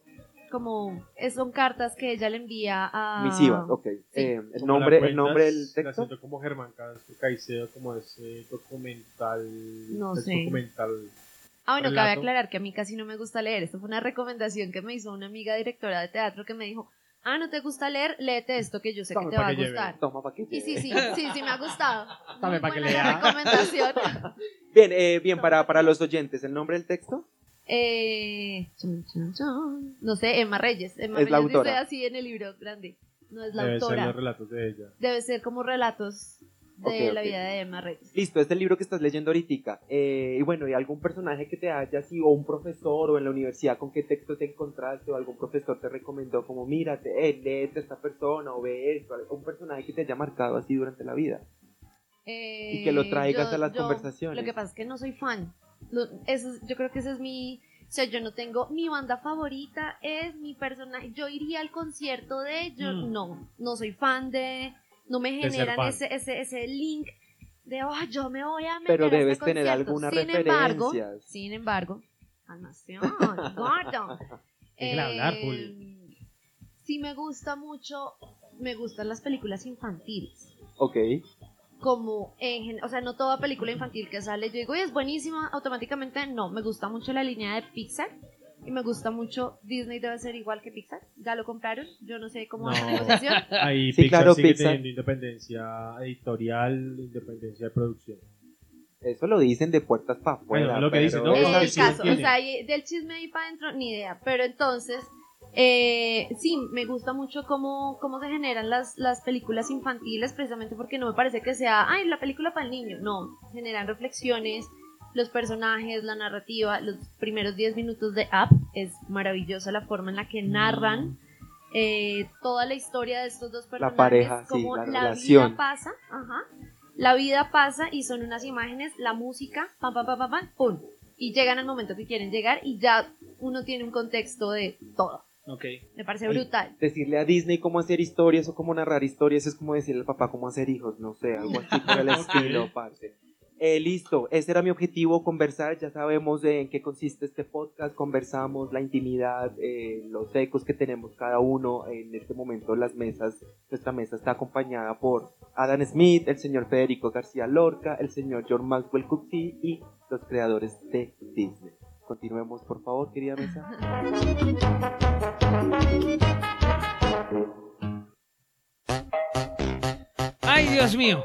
como eh, son cartas que ella le envía a Misivas, ok. Eh, el nombre, la el nombre del cuentas, la texto. siento como Germán Caicedo, como ese documental. No sé. documental. Ah, bueno, cabe aclarar que a mí casi no me gusta leer. Esto fue una recomendación que me hizo una amiga directora de teatro que me dijo, ah, ¿no te gusta leer? Léete esto que yo sé Tome que te va a que lleve. gustar. Toma para que Y sí, lleve. sí, sí, sí me ha gustado. Dame Muy pa' que la lea. recomendación. Bien, eh, bien, para, para los oyentes, ¿el nombre del texto? Eh, no sé, Emma Reyes. Emma Es la Reyes dice autora. así en el libro grande. No es la Debe ser autora. los relatos de ella. Debe ser como relatos de la vida de Emma Reyes. Listo, este es el libro que estás leyendo ahorita. Eh, y bueno, ¿y algún personaje que te haya así, o un profesor, o en la universidad, con qué texto te encontraste, o algún profesor te recomendó, como mírate, eh, léete a esta persona, o ve esto, un personaje que te haya marcado así durante la vida? Eh, que lo traigas a las conversaciones. Lo que pasa es que no soy fan. Lo- eso es- yo creo que ese es mi... O sea, yo no tengo... Mi banda favorita es mi personaje. Yo iría al concierto de ellos. Mm. No, no soy fan de... No me generan ese, ese, ese link de, oh, yo me voy a meter Pero a este debes tener concierto". algunas sin Embargo, sin embargo... Calmación, gordo. Hablar, Eh. Sí me gusta mucho... Me gustan las películas infantiles Ok. Como en gen- o sea, no toda película infantil que sale, yo digo, "Uy, es buenísima, automáticamente no, me gusta mucho la línea de Pixar y me gusta mucho Disney debe ser igual que Pixar, ya lo compraron, yo no sé cómo va la No. negociación. Ahí Sí, Pixar claro, sigue Pixar. teniendo independencia editorial, independencia de producción. Eso lo dicen de puertas para afuera. Bueno, lo que dicen, ¿no? Porque el caso, o sea, del chisme ahí para adentro, ni idea, pero entonces, eh, sí, me gusta mucho cómo, cómo se generan las, las películas infantiles, precisamente porque no me parece que sea, ay, la película para el niño, no, generan reflexiones, los personajes, la narrativa, los primeros 10 minutos de Up, es maravillosa la forma en la que narran eh, toda la historia de estos dos personajes, pareja, sí, cómo la la, relación. vida pasa, ajá, la vida pasa y son unas imágenes, la música, pam, pam, pam, pam, pam, pum, y llegan al momento que quieren llegar y ya uno tiene un contexto de todo. Ok. Me parece Ay, brutal. Decirle a Disney cómo hacer historias o cómo narrar historias es como decirle al papá cómo hacer hijos, no sé, algo así por el estilo, parce. Eh, listo, ese era mi objetivo, conversar, ya sabemos de en qué consiste este podcast, conversamos la intimidad, eh, los ecos que tenemos cada uno, en este momento las mesas, nuestra mesa está acompañada por Adam Smith, el señor Federico García Lorca, el señor John Maxwell Coetzee y los creadores de Disney. Continuemos, por favor, querida mesa. Ay, Dios mío.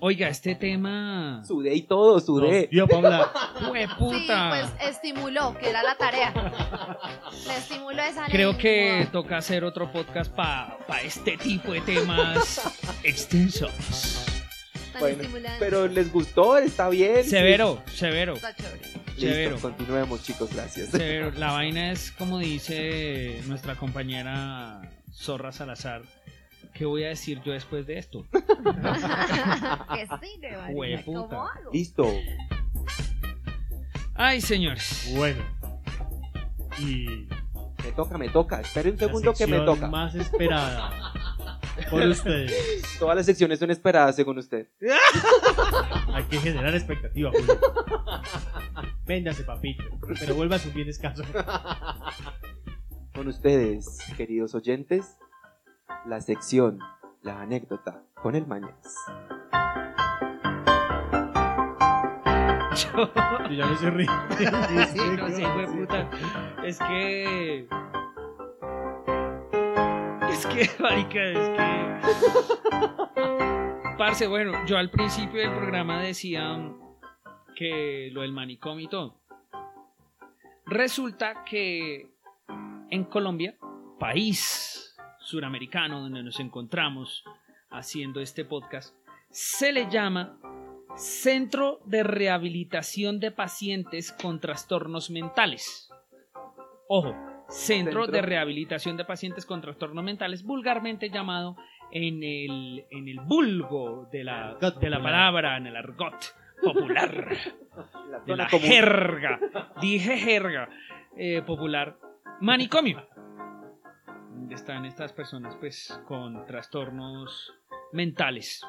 Oiga, este tema. Sudé y todo, sudé. Pa' hablar. ¡Hue Sí, puta! pues estimuló, que era la tarea. Me estimuló esa Creo que toca hacer otro podcast para este tipo de temas extensos. Tan Bueno, estimulante. pero les gustó, está bien. Severo, severo, Está chévere. Listo, continuemos, chicos, gracias. severo. La vaina es como dice nuestra compañera Zorra Salazar. ¿Qué voy a decir yo después de esto? que sí, de. Listo. Ay, señores. Bueno. Y Me toca, me toca. Espere un la segundo que me toca. más esperada por ustedes. Todas las secciones son esperadas según usted. Hay que generar expectativa, Julio. Véndase, papito. Pero vuelva a su bien escaso. Con ustedes, queridos oyentes, la sección, la anécdota con el Mañas. Yo- ya me estoy riendo. Sí, no sé, puta. Es que. Es que, marica, es que. Parce, bueno, yo al principio del programa decía que lo del manicomio y todo. Resulta que en Colombia, país suramericano donde nos encontramos haciendo este podcast, se le llama Centro de Rehabilitación de Pacientes con Trastornos Mentales. Ojo, Centro, Centro. de Rehabilitación de Pacientes con Trastornos Mentales, vulgarmente llamado en el, en el vulgo de la, de la popular. palabra, en el argot popular, La de la común. jerga, dije jerga eh, popular, manicomio. Donde Están estas personas pues con trastornos mentales.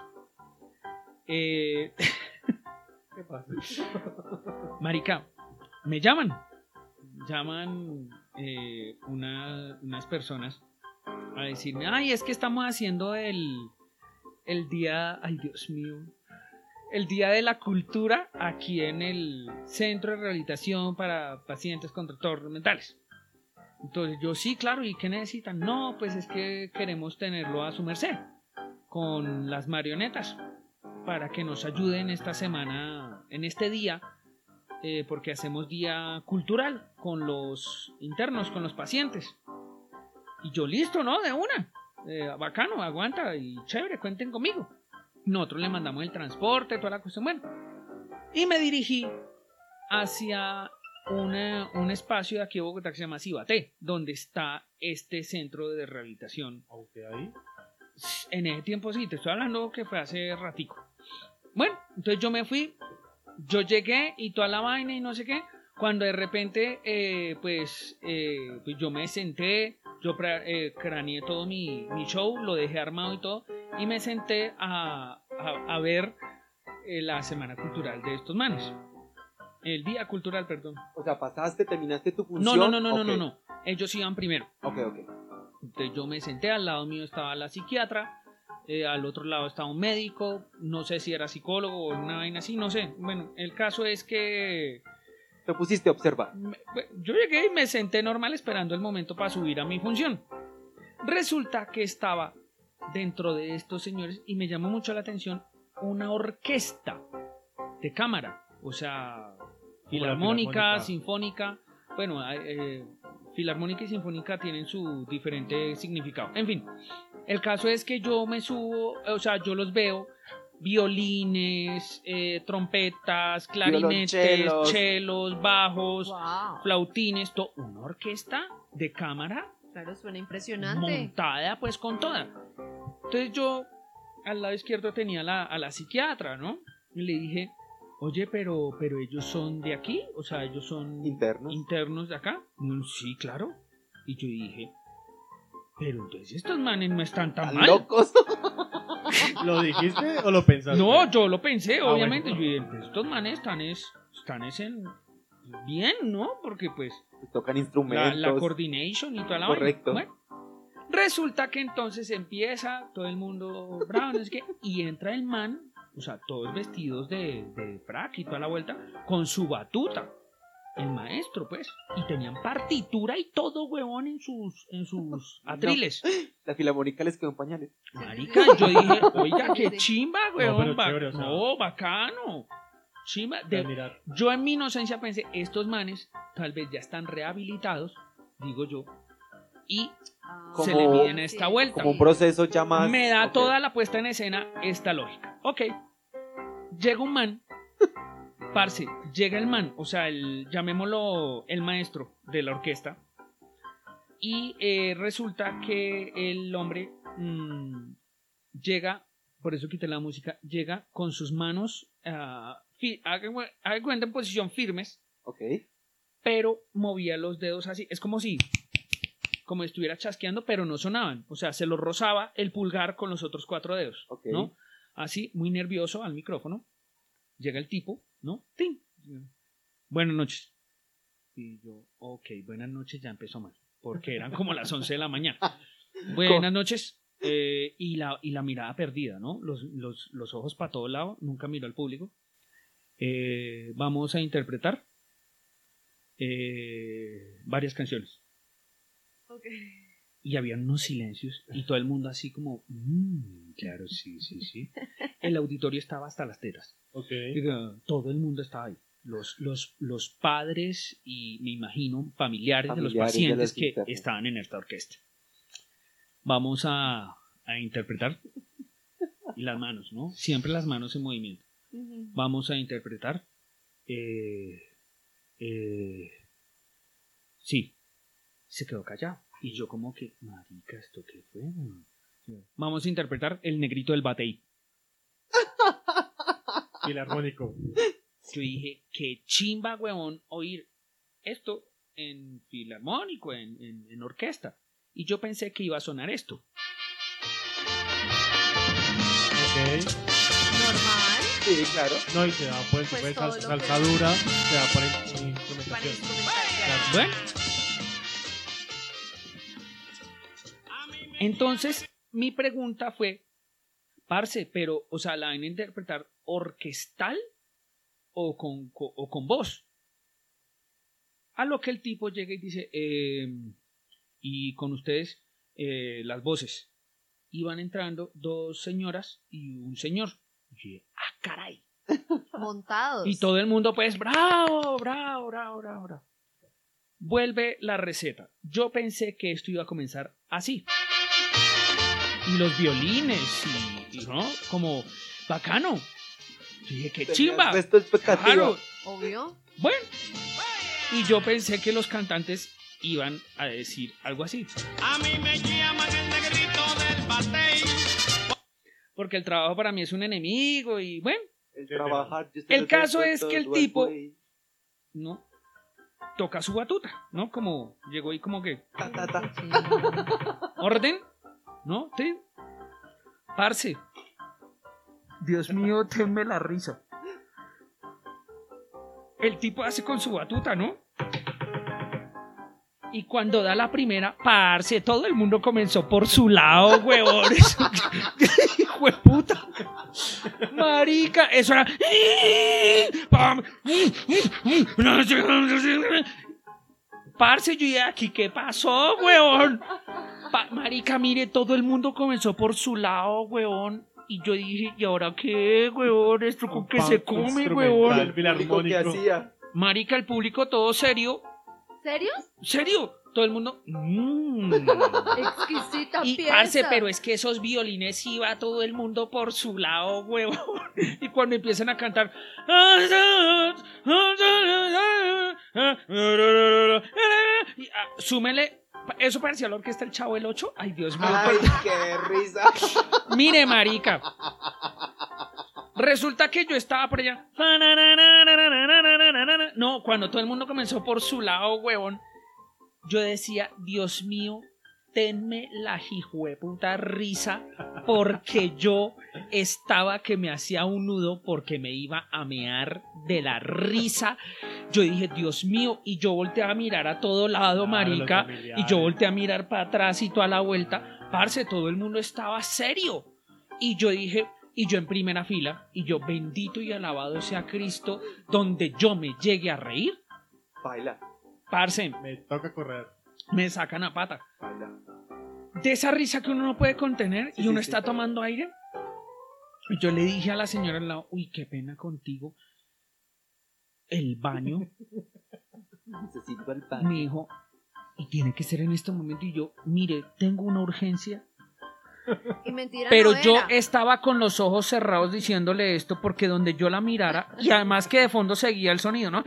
Eh, ¿Qué pasa? Marica, me llaman. Llaman eh, una- unas personas a decirme, ay, es que estamos haciendo el, el día, ay Dios mío, el día de la cultura aquí en el centro de rehabilitación para pacientes con trastornos mentales. Entonces yo sí, claro, ¿y qué necesitan? No, pues es que queremos tenerlo a su merced con las marionetas para que nos ayuden esta semana, en este día, eh, porque hacemos día cultural con los internos, con los pacientes. Y yo listo, ¿no? De una. Eh, bacano, aguanta y chévere, cuenten conmigo. Nosotros le mandamos el transporte, toda la cuestión. Bueno, y me dirigí hacia una- un espacio de aquí de Bogotá que se llama Cibaté, donde está este centro de rehabilitación Aunque ahí. en ese tiempo sí, te estoy hablando que fue hace ratico. Bueno, entonces yo me fui, yo llegué y toda la vaina y no sé qué, cuando de repente, eh, pues, eh, pues yo me senté, yo eh, craneé todo mi, mi show, lo dejé armado y todo, y me senté a, a- a ver eh, la semana cultural de estos manes. El día cultural, perdón. O sea, pasaste, terminaste tu No, función. no, no, no, no, Ok. no, no. Ellos iban primero. Ok, ok. Entonces yo me senté, al lado mío estaba la psiquiatra, eh, al otro lado estaba un médico, no sé si era psicólogo o una vaina así, no sé. Bueno, el caso es que Te pusiste a observar. me- yo llegué y me senté normal esperando el momento para subir a mi función. Resulta que estaba dentro de estos señores y me llamó mucho la atención una orquesta de cámara, o sea, filarmónica, filarmónica. sinfónica, bueno, eh, filarmónica y sinfónica tienen su diferente significado. En fin, el caso es que yo me subo, o sea, yo los veo violines, eh, trompetas, clarinetes, chelos, bajos, Wow. flautines, todo, una orquesta de cámara Claro, suena impresionante. montada pues con toda. Entonces yo al lado izquierdo tenía la, a la psiquiatra, ¿no? Y le dije, oye, pero, pero ellos son de aquí, o sea, ellos son Internos. internos de acá. "Mm, Sí, claro. Y yo dije, pero entonces estos manes no están tan ¿Están mal. locos? ¿Lo dijiste o lo pensaste? No, yo lo pensé, Ah, obviamente. bueno. Yo dije, "Pues estos manes están, es, están es en bien, ¿no? Porque pues Tocan la, instrumentos. la coordination y toda la vaina. Correcto. Bueno, resulta que entonces empieza todo el mundo bravo, no sé qué, y entra el man, o sea, todos vestidos de, de frac y toda la vuelta, con su batuta. El maestro, pues, y tenían partitura y todo, huevón, en sus, en sus atriles. La filarmónica les quedó en pañales. Marica, yo dije, oiga, qué chimba, huevón, ba- chévere, o sea. no, bacano. Chimba, de, yo en mi inocencia pensé, estos manes tal vez ya están rehabilitados, digo yo, y Ah, se le miden esta sí. vuelta. Como un proceso ya más. Me da toda la puesta en escena esta lógica. Ok, llega un man, parce, llega el man, o sea, el, llamémoslo el maestro de la orquesta, y eh, resulta que el hombre mm, llega, por eso quité la música, llega con sus manos, ah, haga haga cuenta en posición firmes, Ok. pero movía los dedos así. Es como si, como estuviera chasqueando, pero no sonaban. O sea, se lo rozaba el pulgar con los otros cuatro dedos, Ok. ¿no? Así, muy nervioso al micrófono. Llega el tipo, ¿no? ¡Tin! Buenas noches. Y yo, ok, buenas noches, ya empezó mal. Porque eran como las 11 de la mañana. Buenas noches. eh, y, la, y la mirada perdida, ¿no? Los, los, los ojos para todo lado, nunca miró al público. Eh, vamos a interpretar eh, varias canciones. ok. Y había unos silencios y todo el mundo así como, "Mm, claro, sí, sí, sí. El auditorio estaba hasta las tetas. Ok. Diga, Todo el mundo estaba ahí. Los, los, los padres y me imagino familiares, de los de pacientes que estaban en esta orquesta. Vamos a, a interpretar. y las manos, ¿no? Siempre las manos en movimiento. Vamos a interpretar. Eh, eh, sí, se quedó callado. Y yo como que, marica, ¿esto qué fue? Weón?" Vamos a interpretar el negrito del batey. Filarmónico. Yo dije, qué chimba, weón, oír esto en filarmónico, en, en- en orquesta. Y yo pensé que iba a sonar esto. Ok. Normal. Sí, claro. No, y se da Pues pues, todo salsa, lo que- se da por in- Para instrumentación. instrumental. Bueno. Entonces, mi pregunta fue, parce, pero, o sea, ¿la van a interpretar orquestal o con, co- o con voz? A lo que el tipo llega y dice, eh, y con ustedes eh, las voces. Iban entrando dos señoras y un señor. Y yo dije, ah, caray. Montados. Y todo el mundo, pues, bravo, bravo, bravo, bravo, bravo. Vuelve la receta. Yo pensé que esto iba a comenzar así. Y los violines, y, y, ¿no? Como bacano. Yo dije, qué chimba. de expectativa. Claro. Obvio. Bueno. Y yo pensé que los cantantes iban a decir algo así. A mí me llaman el negrito del batey. Porque el trabajo para mí es un enemigo y bueno, El trabajar. caso es que el tipo- ¿no? Toca su batuta, ¿no? Como llegó y como que Ta, ta, ta. orden, ¿no? Sí. Parce. Dios mío, tenme la risa. El tipo hace con su batuta, ¿no? Y cuando da la primera, parce, todo el mundo comenzó por su lado, huevón. Eso- Hijo de puta. Marica, eso era. Parce, yo dije, aquí, ¿qué pasó, huevón? Pa- Marica, mire, todo el mundo comenzó por su lado, huevón. Y yo dije, ¿y ahora qué, huevón? ¿Esto con qué se come, Instrumental, huevón? El público que filarmónico. hacía. Marica, el público todo serio. ¿Serios? ¿Serio? Todo el mundo. mm. Exquisita Y pieza. parce, pero es que esos violines iba todo el mundo por su lado, huevón. Y cuando empiezan a cantar. Y, ah, súmele. Eso parecía la orquesta El Chavo el 8. Ay, Dios mío. Ay, qué risa. Mire, marica. Resulta que yo estaba por allá. No, cuando todo el mundo comenzó por su lado, huevón, yo decía, Dios mío, tenme la puta risa porque yo estaba que me hacía un nudo porque me iba a mear de la risa. Yo dije, Dios mío, y yo volteé a mirar a todo lado, Claro, marica, y yo volteé a mirar para atrás y toda la vuelta. Parce, todo el mundo estaba serio. Y yo dije, y yo en primera fila, y yo bendito y alabado sea Cristo, donde yo me llegue a reír. Baila, Parce, Me toca correr. me sacan a pata. baila. De esa risa que uno no puede contener Sí, y uno sí, sí. está tomando aire. Y yo le dije a la señora al lado, uy, qué pena contigo. El baño, Necesito el pan. me dijo, y tiene que ser en este momento. Y yo, mire, tengo una urgencia. Y mentira Pero no yo era. estaba con los ojos cerrados diciéndole esto porque donde yo la mirara, y además que de fondo seguía el sonido, ¿no?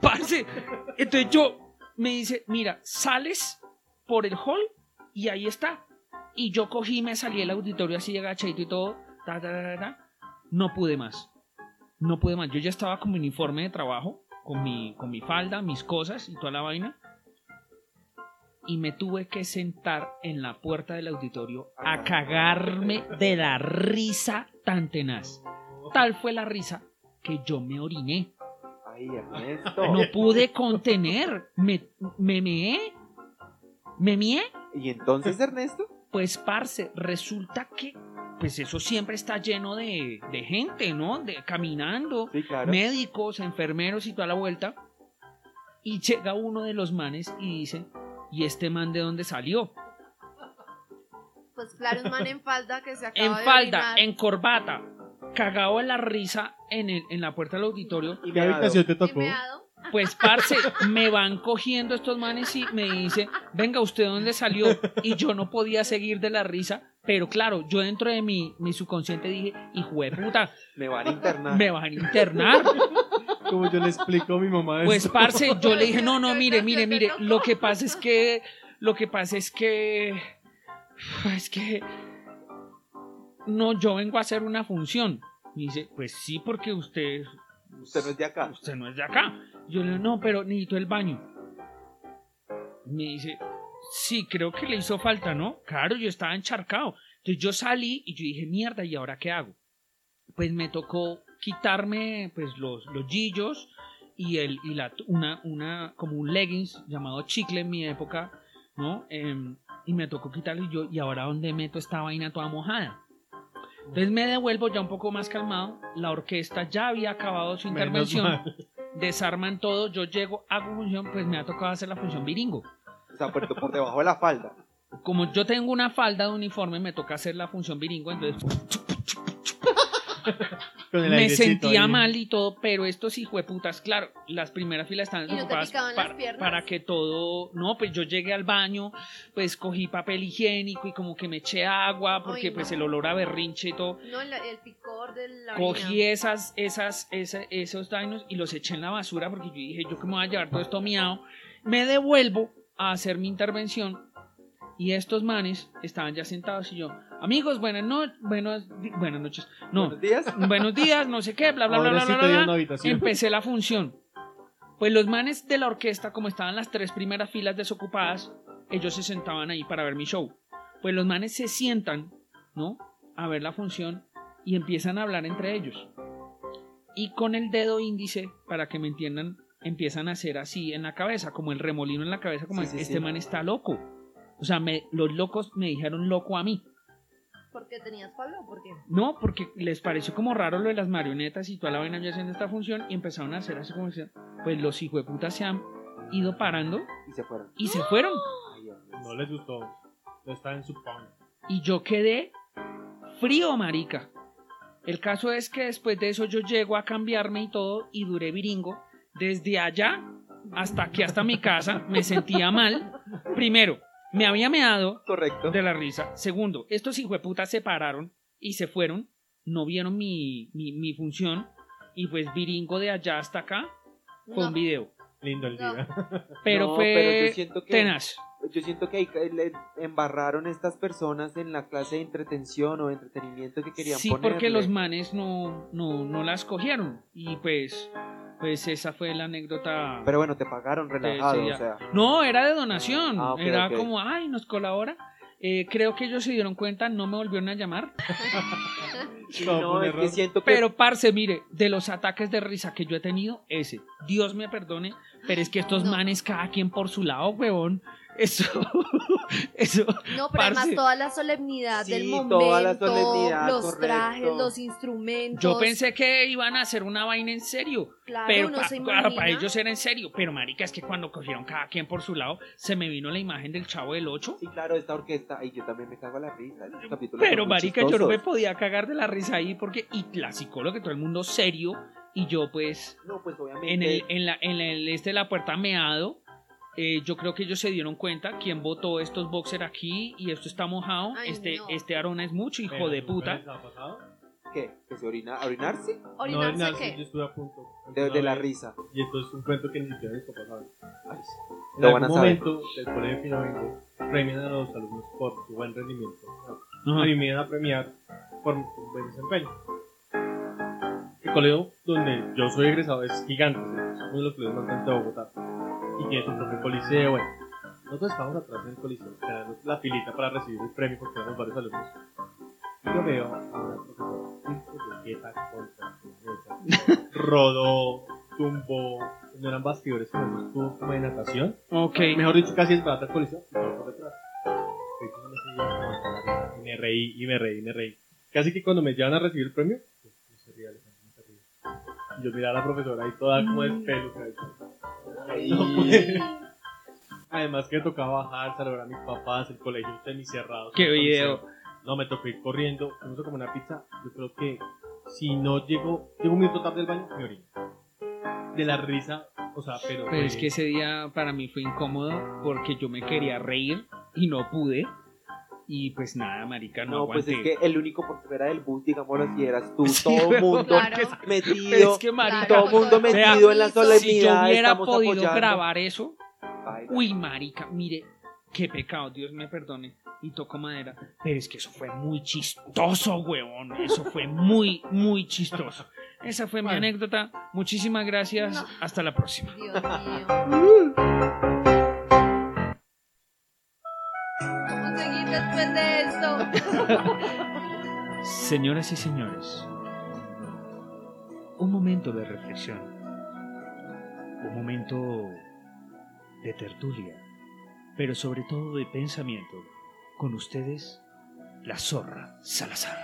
Parce, entonces yo me dice, mira, sales por el hall y ahí está. Y yo cogí me salí del auditorio así agachadito y todo. ta, ta, ta, ta, ta. No pude más. No pude más. Yo ya estaba con mi uniforme de trabajo, con mi, con mi falda, mis cosas y toda la vaina. Y me tuve que sentar en la puerta del auditorio a cagarme de la risa tan tenaz. Tal fue la risa que yo me oriné. Ay, Ernesto. No pude contener. Me, me meé. Me mié. ¿Y entonces, Ernesto? Pues, parce, resulta que, pues eso siempre está lleno de, de gente, ¿no? De caminando, Sí, claro. médicos, enfermeros y toda la vuelta. Y llega uno de los manes y dice, ¿y este man de dónde salió? Pues claro, un man en falda que se acaba En de falda, orinar. en corbata, cagado en la risa en, el- en la puerta del auditorio. Y ¿Qué habitación te Y tocó? meado. Pues, parce, me van cogiendo estos manes y me dice, venga, ¿usted dónde salió? Y yo no podía seguir de la risa, pero claro, yo dentro de mi, mi subconsciente dije, hijo de puta, Me van a internar. me van a internar. Como yo le explico a mi mamá Pues, eso. parce, yo le dije, no, no, mire, mire, mire, lo que pasa es que, lo que pasa es que, es que, no, yo vengo a hacer una función. Y dice, pues sí, porque usted, Usted no es de acá. usted no es de acá. Yo le digo, no, pero necesito el baño. Me dice, sí, creo que le hizo falta, ¿no? Claro, yo estaba encharcado. Entonces yo salí y yo dije, mierda, ¿y ahora qué hago? Pues me tocó quitarme pues los, los gillos y, el, y la, una, una, como un leggings llamado chicle en mi época, ¿no? Em, y me tocó quitarlo y yo, ¿y ahora dónde meto esta vaina toda mojada? Entonces me devuelvo ya un poco más calmado. La orquesta ya había acabado su intervención. Desarman todo, yo llego, hago función, pues me ha tocado hacer la función viringo. O sea, por, por debajo de la falda. Como yo tengo una falda de uniforme, me toca hacer la función viringo, entonces Con el me sentía ahí. mal y todo, pero estos hijueputas, claro, las primeras filas están ¿Y no te desocupadas para, para que todo, no, pues yo llegué al baño, pues cogí papel higiénico y como que me eché agua, porque Ay, no. pues el olor a berrinche y todo, No, el, el picor de la cogí orina. esas, esas, esa- esos daños y los eché en la basura porque yo dije, yo que me voy a llevar todo esto miado. Me devuelvo a hacer mi intervención y estos manes estaban ya sentados y yo, amigos, buenas noches, buenas, buenas noches, no, Buenos días. buenos días, no sé qué, bla, bla, bla, Ahora bla, sí bla, bla, habitación. Empecé la función. Pues los manes de la orquesta, como estaban las tres primeras filas desocupadas, ellos se sentaban ahí para ver mi show. Pues los manes se sientan, ¿no? A ver la función y empiezan a hablar entre ellos. Y con el dedo índice, para que me entiendan, empiezan a hacer así en la cabeza, como el remolino en la cabeza, como Sí, sí, este sí. man está loco. O sea, me- los locos me dijeron loco a mí. ¿Por qué tenías Pablo? ¿Por qué? No, porque les pareció como raro lo de las marionetas y toda la vaina yo haciendo esta función y empezaron a hacer así como decían, pues los hijueputas se han ido parando Y se fueron. y se fueron. Ay, Dios mío. No les gustó. No está en su pan. Y yo quedé frío, marica. El caso es que después de eso yo llego a cambiarme y todo y duré viringo. Desde allá hasta aquí, hasta mi casa, me sentía mal. Primero, me había meado Correcto. de la risa. Segundo, estos hijueputas se pararon y se fueron. No vieron mi, mi, mi función. Y pues viringo de allá hasta acá fue No. un video. Lindo el No. día. Pero No, fue pero yo siento que- tenaz. Yo siento que ahí le embarraron estas personas en la clase de entretención o de entretenimiento que querían Sí, ponerle. porque los manes no, no, no las cogieron. Y pues, pues esa fue la anécdota. Pero bueno, te pagaron relajado, o sea. No, era de donación. Ah, era como, ay, nos colabora. Eh, creo que ellos se dieron cuenta, no me volvieron a llamar. No, es que siento que Pero, parce, mire, de los ataques de risa que yo he tenido, ese, Dios me perdone, pero es que estos No. manes, cada quien por su lado, huevón, eso, eso, No, pero además toda la solemnidad Sí, del momento, toda la solemnidad, los correcto. trajes, los instrumentos. yo pensé que iban a hacer una vaina en serio, claro, pero uno pa- se claro, para ellos era en serio, pero marica, es que cuando cogieron cada quien por su lado, se me vino la imagen del chavo del 8, Sí, claro, esta orquesta, y yo también me cago a la risa. pero marica, yo no me podía cagar de la risa ahí, porque, y la psicóloga, todo el mundo serio, y yo pues... No, pues obviamente. en el, en la, en el este de la puerta meado. Eh, yo creo que ellos se dieron cuenta quién botó estos boxer aquí y esto está mojado. Ay, este, no. este Arona es mucho, hijo Pero, de ¿nunca puta. les? ¿Qué? ¿Que se orina? ¿A orinarse? No, ¿Orinarse qué? yo estuve a punto. De, de la risa. Y esto es un cuento que ni siquiera mis papás saben. Ay, sí. En Lo van a algún saber. momento del colegio Pinovengo premian a los alumnos por su buen rendimiento. Ajá. Y me iban a premiar por un buen desempeño. El colegio donde yo soy egresado es gigante, es uno de los colegios más grandes de Bogotá. Y tiene su propio coliseo. Bueno, nosotros estábamos atrás del coliseo, esperando la filita para recibir el premio porque éramos varios alumnos. Y yo veo a una profesora de contra mesa. Rodó, tumbó, no eran bastidores, sino unos tubos como de natación. Ok. Mejor dicho, casi es barata el coliseo. todo por detrás. Y me reí, y me reí, y me reí. Casi que cuando me llevan a recibir el premio, Y yo miraba a la profesora ahí toda como de pelo. Ay. No. Además que me tocaba bajar, saludar a mis papás, el colegio semicerrado. Qué video. No, me tocó ir corriendo, fuimos a comer una pizza. Yo creo que si no llego, llego un minuto tarde al baño, me orino. De la risa O sea, pero. Pero es que ese día para mí fue incómodo porque yo me quería reír y no pude. Y pues nada, marica, no, No, pues aguanté. es que el único por fuera del bus, digámoslo así, eras tú, Sí, todo el mundo Claro. metido, es que marica, todo el mundo metido en la si solemnidad. si yo hubiera podido apoyando. grabar eso, Ay, uy, marica, mire, qué pecado, Dios me perdone. Y toco madera. Pero es que eso fue muy chistoso, huevón. Eso fue muy, muy chistoso. Esa fue mi anécdota. Muchísimas gracias. No. Hasta la próxima. Dios mío. Señoras y señores, un momento de reflexión, un momento de tertulia, pero sobre todo de pensamiento. Con ustedes, la zorra Salazar.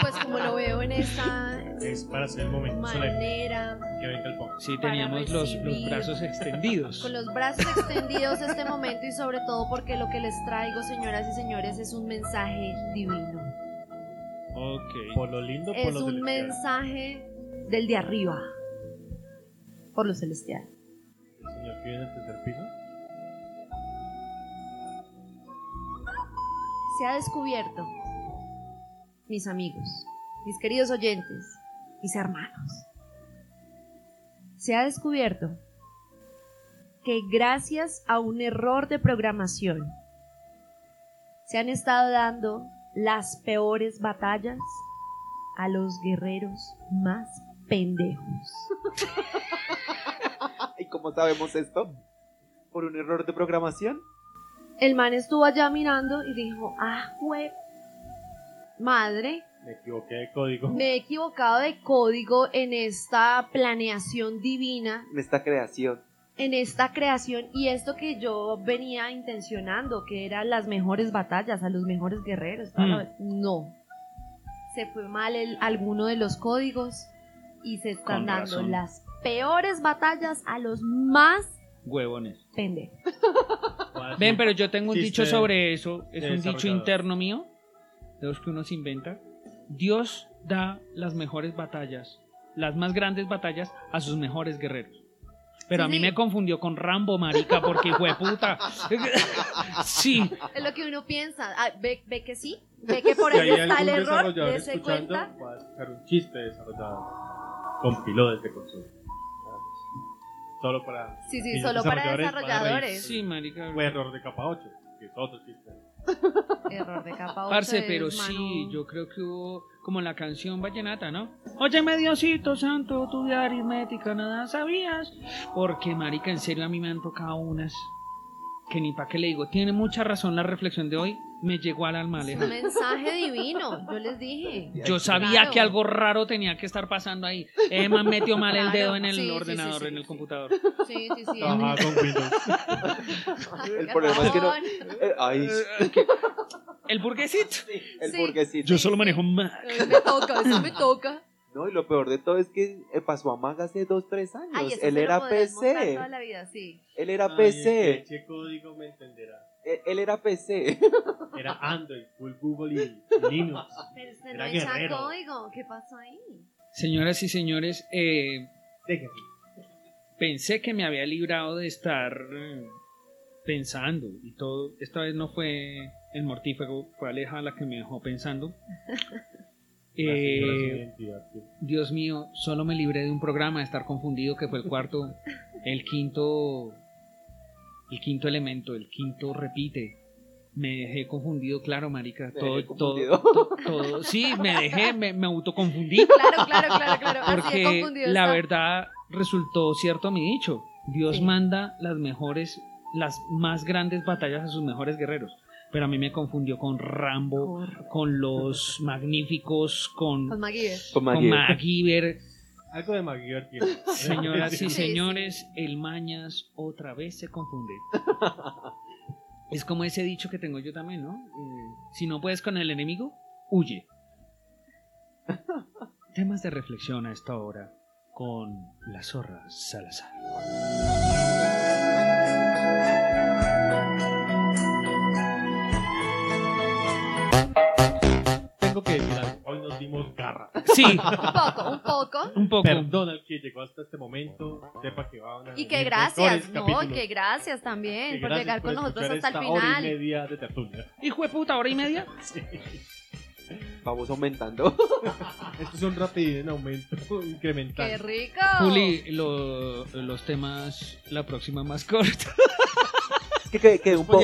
Pues como lo veo en esta Es para hacer el momento solemne manera, que venga el pop. Sí, teníamos los, los brazos extendidos. con los brazos extendidos este momento y sobre todo porque lo que les traigo, señoras y señores, es un mensaje divino. Ok. Por lo lindo, por Es lo un celestial. mensaje del de arriba, por lo celestial. El señor que viene al tercer piso. Se ha descubierto, mis amigos, mis queridos oyentes, mis hermanos, se ha descubierto que gracias a un error de programación se han estado dando las peores batallas a los guerreros más pendejos. ¿Y cómo sabemos esto? ¿Por un error de programación? El man estuvo allá mirando y dijo, ah, jue madre, Me equivoqué de código. me he equivocado de código en esta planeación divina, En esta creación. en esta creación y esto que yo venía intencionando, que eran las mejores batallas, a los mejores guerreros. la- No. Se fue mal el- alguno de los códigos y se están Con dando razón. las peores batallas a los más Huevones. pendejos. Ven, pero yo tengo un Chiste dicho sobre eso. Es un dicho interno mío, de los que uno se inventa. Dios da las mejores batallas, las más grandes batallas, a sus mejores guerreros. Pero Sí, a mí sí. me confundió con Rambo, marica, porque fue puta. sí, Es lo que uno piensa. Ah, ve, ve que sí, ve que por ahí está el error, escuchando, cuenta. voy a sacar un chiste desarrollado. Compiló desde consola. Solo para. Sí, sí, solo para desarrolladores. sí, marica. Fue error de capa 8, que es otro chiste. Error de capa 8 Parce, es, pero sí, yo creo que hubo como la canción vallenata, ¿no? Óyeme, Diosito Santo, tu de aritmética nada sabías. Porque, marica, en serio a mí me han tocado unas que ni pa' qué le digo. Tiene mucha razón la reflexión de hoy, me llegó al alma, Es Aleja. un mensaje divino, yo les dije. Yo sabía Claro. que algo raro tenía que estar pasando ahí. Emma metió mal el dedo en el sí, ordenador, sí, sí, en el sí. computador. Sí, sí, sí. Trabajaba con Windows. El problema es que no. eh, ay, El burguesito. el Sí. burguesito. Yo solo manejo Mac. Me toca, eso me toca. No, y lo peor de todo es que eh, pasó a Maga hace 2, 3 años. Ay, Él era PC. toda la vida, sí. Él era Ay, PC. el que eche código me entenderá. Él, él era PC. Era Android, full Google y Linux. Pero usted no Era echa guerrero. código, ¿qué pasó ahí? Señoras y señores, eh, Déjeme. pensé que me había librado de estar eh, pensando y todo. Esta vez no fue el mortífago, fue Aleja la que me dejó pensando. Eh. Dios mío, solo me libré de un programa de estar confundido que fue el cuarto, el quinto, el quinto elemento, el quinto repite. Me dejé confundido, claro, marica. Me Todo, dejé todo, todo, sí, me dejé, me, me autoconfundí. Claro, claro, claro, claro. Así Porque confundido la está. verdad resultó cierto mi dicho. Dios Sí. manda las mejores, las más grandes batallas a sus mejores guerreros. Pero a mí me confundió con Rambo, con los magníficos, con, Con MacGyver. Con. MacGyver. Algo de MacGyver tiene. Señoras y señores, el Mañas otra vez se confunde. Es como ese dicho que tengo yo también, ¿no? Eh, si no puedes con el enemigo, huye. Temas de reflexión a esta hora con la zorra Salazar. Que hoy nos dimos garra. Sí, Un poco, un poco. un poco. Perdona que llegó hasta este momento, sepa que van a Y que gracias, no, capítulos. y que gracias también Que por gracias llegar con nosotros hasta el hora y final. media de tertulia. Hijo de puta, hora y media. Sí. Vamos aumentando. Estos son rápidos en aumento, incremental. ¡Qué rico! Juli, lo- los temas, la próxima más corta. Que quedé, un poco,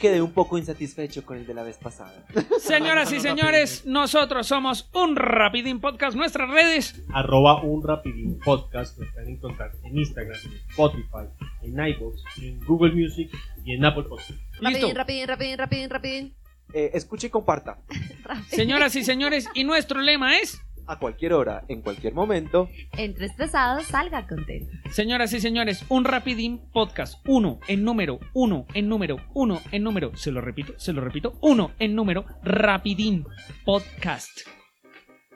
quedé un insatisfecho con el de la vez pasada. Señoras y señores, nosotros somos un Rapidín Podcast. Nuestras redes. Arroba un rapidín podcast. Nos pueden encontrar en Instagram, en Spotify, en iVoox, en Google Music y en Apple Podcast. Listo. Rapidín, rapidín, rapidín, rapidín, rapidín. Eh, escuche y comparta. Señoras y señores, y nuestro lema es. A cualquier hora, en cualquier momento. Entre estresados, salga contento. Señoras y señores, un Rapidín Podcast. Uno en número, uno en número, uno en número. Se lo repito, se lo repito. Uno en número, Rapidín Podcast.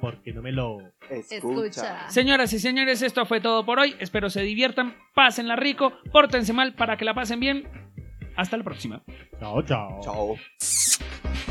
Porque no me lo. Escucha. Escucha. Señoras y señores, esto fue todo por hoy. Espero se diviertan, pásenla rico, pórtense mal para que la pasen bien. Hasta la próxima. Chao, chao. Chao.